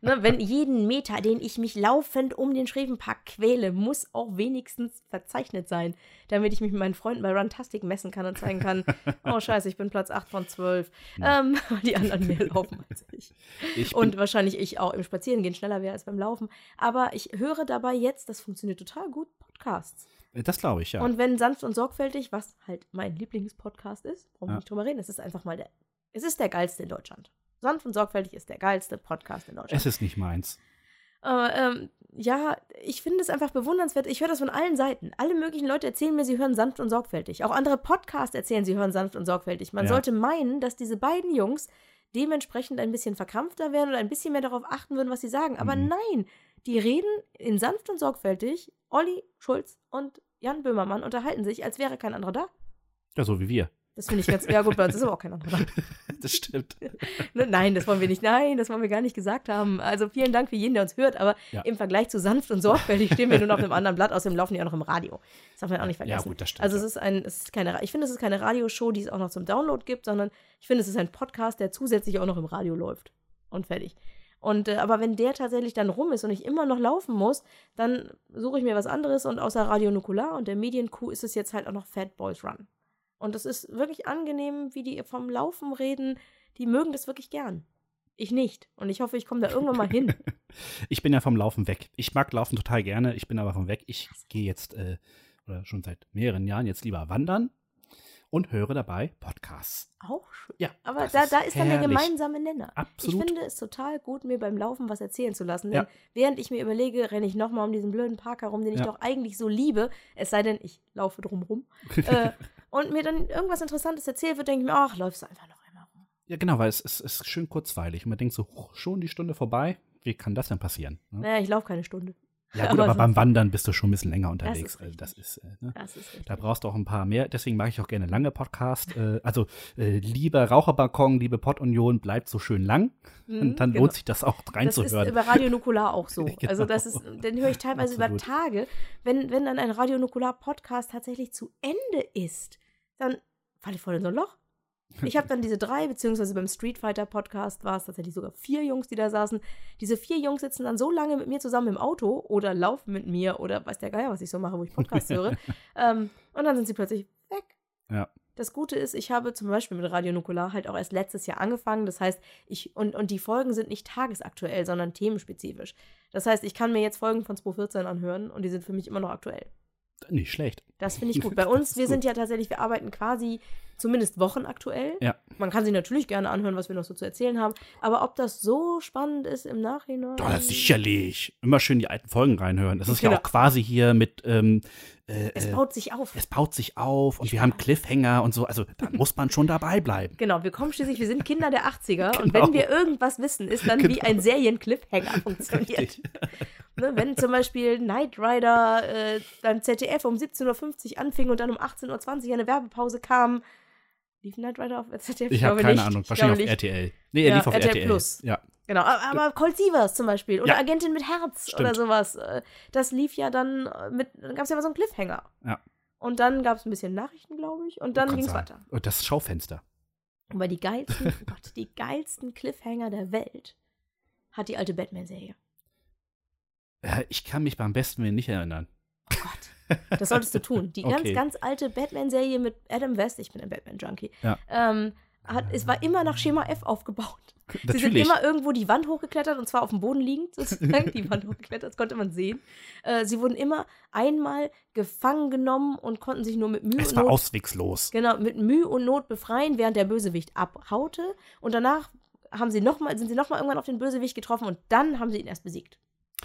Ne, wenn jeden Meter, den ich mich laufend um den Schrevenpark quäle, muss auch wenigstens verzeichnet sein, damit ich mich mit meinen Freunden bei Runtastic messen kann und zeigen kann, oh scheiße, ich bin Platz 8 von 12. Ähm, weil die anderen mehr laufen als ich. Ich Und wahrscheinlich ich auch im Spazierengehen schneller wäre als beim Laufen. Aber ich höre dabei jetzt, das funktioniert total gut, Podcasts. das glaube ich, ja. Und wenn sanft und sorgfältig, was halt mein Lieblingspodcast ist, brauchen wir Ja. nicht drüber reden, es ist einfach mal der, es ist der geilste in Deutschland. Sanft und sorgfältig ist der geilste Podcast in Deutschland. es ist nicht meins. Aber, ähm, ja, ich finde es einfach bewundernswert. Ich höre das von allen Seiten. Alle möglichen Leute erzählen mir, sie hören sanft und sorgfältig. Auch andere Podcasts erzählen, sie hören sanft und sorgfältig. Man Ja. sollte meinen, dass diese beiden Jungs dementsprechend ein bisschen verkrampfter werden und ein bisschen mehr darauf achten würden, was sie sagen. Aber Mhm. nein, die reden in sanft und sorgfältig. Olli Schulz und Jan Böhmermann unterhalten sich, als wäre kein anderer da. Ja, so wie wir. Das finde ich ganz. Ja, gut, bei uns ist aber auch kein anderer da. Das stimmt. Ne, Nein, das wollen wir nicht. Nein, das wollen wir gar nicht gesagt haben. Also vielen Dank für jeden, der uns hört. Aber Ja. im Vergleich zu sanft und sorgfältig stehen wir nur noch auf einem anderen Blatt. Außerdem laufen die auch noch im Radio. Das darf man auch nicht Ja, vergessen. gut, das stimmt. also es ja. ist ein, es ist keine, ich finde, es ist keine Radioshow, die es auch noch zum Download gibt, sondern ich finde, es ist ein Podcast, der zusätzlich auch noch im Radio läuft. Und fertig. Und äh, aber wenn der tatsächlich dann rum ist und ich immer noch laufen muss, dann suche ich mir was anderes und außer Radio Nukular und der Medienkuh ist es jetzt halt auch noch Fat Boys Run. Und es ist wirklich angenehm, wie die vom Laufen reden. Die mögen das wirklich gern. Ich nicht. Und ich hoffe, ich komme da irgendwann mal hin. Ich bin ja vom Laufen weg. Ich mag Laufen total gerne, ich bin aber vom weg. Ich gehe jetzt, äh, oder schon seit mehreren Jahren jetzt lieber wandern und höre dabei Podcasts. Auch schön. Ja, Aber das da, da ist dann der gemeinsame Nenner. Absolut. Ich finde es total gut, mir beim Laufen was erzählen zu lassen. Denn Ja. während ich mir überlege, renne ich nochmal um diesen blöden Park herum, den ich Ja. doch eigentlich so liebe, es sei denn, ich laufe drumrum, äh, und mir dann irgendwas Interessantes erzählt wird, denke ich mir, ach, läufst du einfach noch einmal rum. Ja, genau, weil es ist, es ist schön kurzweilig. Und man denkt so, schon die Stunde vorbei. Wie kann das denn passieren? Ne? Naja, ich laufe keine Stunde. Ja, gut, aber beim Wandern bist du schon ein bisschen länger unterwegs. also das ist, äh, ne? Das ist richtig. Da brauchst du auch ein paar mehr. Deswegen mache ich auch gerne lange Podcasts. Äh, also, äh, lieber Raucherbalkon, liebe Pod-Union, bleibt so schön lang. Mhm, Und dann genau. lohnt sich das auch Das ist reinzuhören. über Radio Nukular auch so. Genau. Also das ist, den höre ich teilweise über Absolut. Tage. Wenn, wenn dann ein Radio Nukular Podcast tatsächlich zu Ende ist, dann falle ich voll in so ein Loch. Ich habe dann diese drei, beziehungsweise beim Street Fighter Podcast war es tatsächlich sogar vier Jungs, die da saßen. Diese vier Jungs sitzen dann so lange mit mir zusammen im Auto oder laufen mit mir oder weiß der Geier, was ich so mache, wo ich Podcasts höre. Ähm, und dann sind sie plötzlich weg. Ja. Das Gute ist, ich habe zum Beispiel mit Radio Nukular halt auch erst letztes Jahr angefangen. Das heißt, ich, und, und die Folgen sind nicht tagesaktuell, sondern themenspezifisch. Das heißt, ich kann mir jetzt Folgen von 2014 anhören und die sind für mich immer noch aktuell. Nicht schlecht. Das finde ich gut. Bei uns, wir sind ja tatsächlich, wir arbeiten quasi zumindest wochenaktuell. Ja. Man kann sich natürlich gerne anhören, was wir noch so zu erzählen haben. Aber ob das so spannend ist im Nachhinein. Oh, sicherlich. Immer schön die alten Folgen reinhören. Das ist Genau. ja auch quasi hier mit. Ähm, äh, Es äh, baut sich auf. es baut sich auf und wir haben Cliffhanger und so. Also da muss man schon dabei bleiben. Genau, wir kommen schließlich, wir sind Kinder der 80er und Genau. wenn wir irgendwas wissen, ist dann wie Genau. ein Serien-Cliffhanger funktioniert. Ne, wenn zum Beispiel Knight Rider äh, beim ZDF um 17.50 Uhr anfing und dann um 18.20 Uhr eine Werbepause kam. Lief Knight Rider auf ZDF? Ich habe keine nicht. Ahnung. Ich Wahrscheinlich auf nicht. RTL. Nee, er Ja, lief auf RTL RTL. Plus. Ja. Genau, aber, Colt Sievers zum Beispiel oder Ja. Agentin mit Herz Stimmt. oder sowas. äh, Das lief ja dann äh, mit, dann gab es ja immer so einen Cliffhanger. Ja. Und dann gab es ein bisschen Nachrichten, glaube ich, und dann ging es weiter. Und das Schaufenster. Aber die geilsten, oh Gott, die geilsten Cliffhanger der Welt hat die alte Batman-Serie. Äh, Ich kann mich beim besten Willen nicht erinnern. Oh Gott. Das solltest du tun. Die ganz, Okay. ganz alte Batman-Serie mit Adam West, ich bin ein Batman-Junkie, Ja. ähm, hat, es war immer nach Schema F aufgebaut. Sie sind Natürlich. immer irgendwo die Wand hochgeklettert und zwar auf dem Boden liegend sozusagen. die Wand hochgeklettert, das konnte man sehen. Äh, sie wurden immer einmal gefangen genommen und konnten sich nur mit Mühe Es und Not auswegslos. Genau, mit Mühe und Not befreien, während der Bösewicht abhaute. Und danach haben sie noch mal, sind sie nochmal irgendwann auf den Bösewicht getroffen und dann haben sie ihn erst besiegt.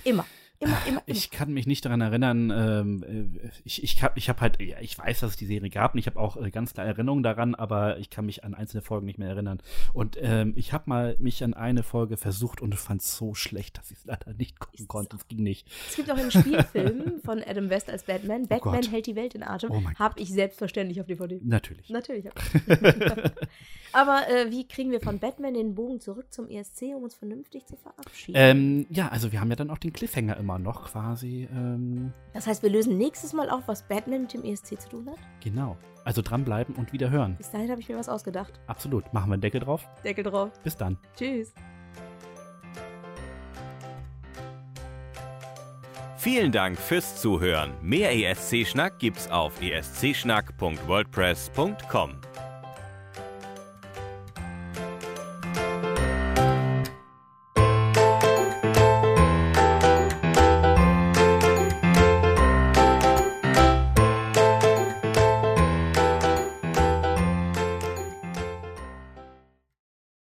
Immer. Immer, immer, immer. Ich kann mich nicht daran erinnern. Ähm, äh, ich ich habe ich hab halt, ich weiß, dass es die Serie gab und ich habe auch äh, ganz klar Erinnerungen daran, aber ich kann mich an einzelne Folgen nicht mehr erinnern. Und ähm, ich habe mal mich an eine Folge versucht und fand es so schlecht, dass ich es leider nicht gucken konnte. Es ging nicht. Es gibt auch einen Spielfilm von Adam West als Batman. Batman Gott. hält die Welt in Atem. Oh Habe ich selbstverständlich auf DVD. Natürlich. Natürlich. Aber äh, wie kriegen wir von Batman den Bogen zurück zum ESC, um uns vernünftig zu verabschieden? Ähm, ja, also wir haben ja dann auch den Cliffhanger immer noch quasi. Ähm, das heißt, wir lösen nächstes Mal auf, was Batman mit dem ESC zu tun hat. genau. Also dranbleiben und wieder hören. Bis dahin habe ich mir was ausgedacht. Absolut. Machen wir einen Deckel drauf. Deckel drauf. Bis dann. Tschüss. Vielen Dank fürs Zuhören. Mehr ESC-Schnack gibt's auf escschnack.wordpress.com.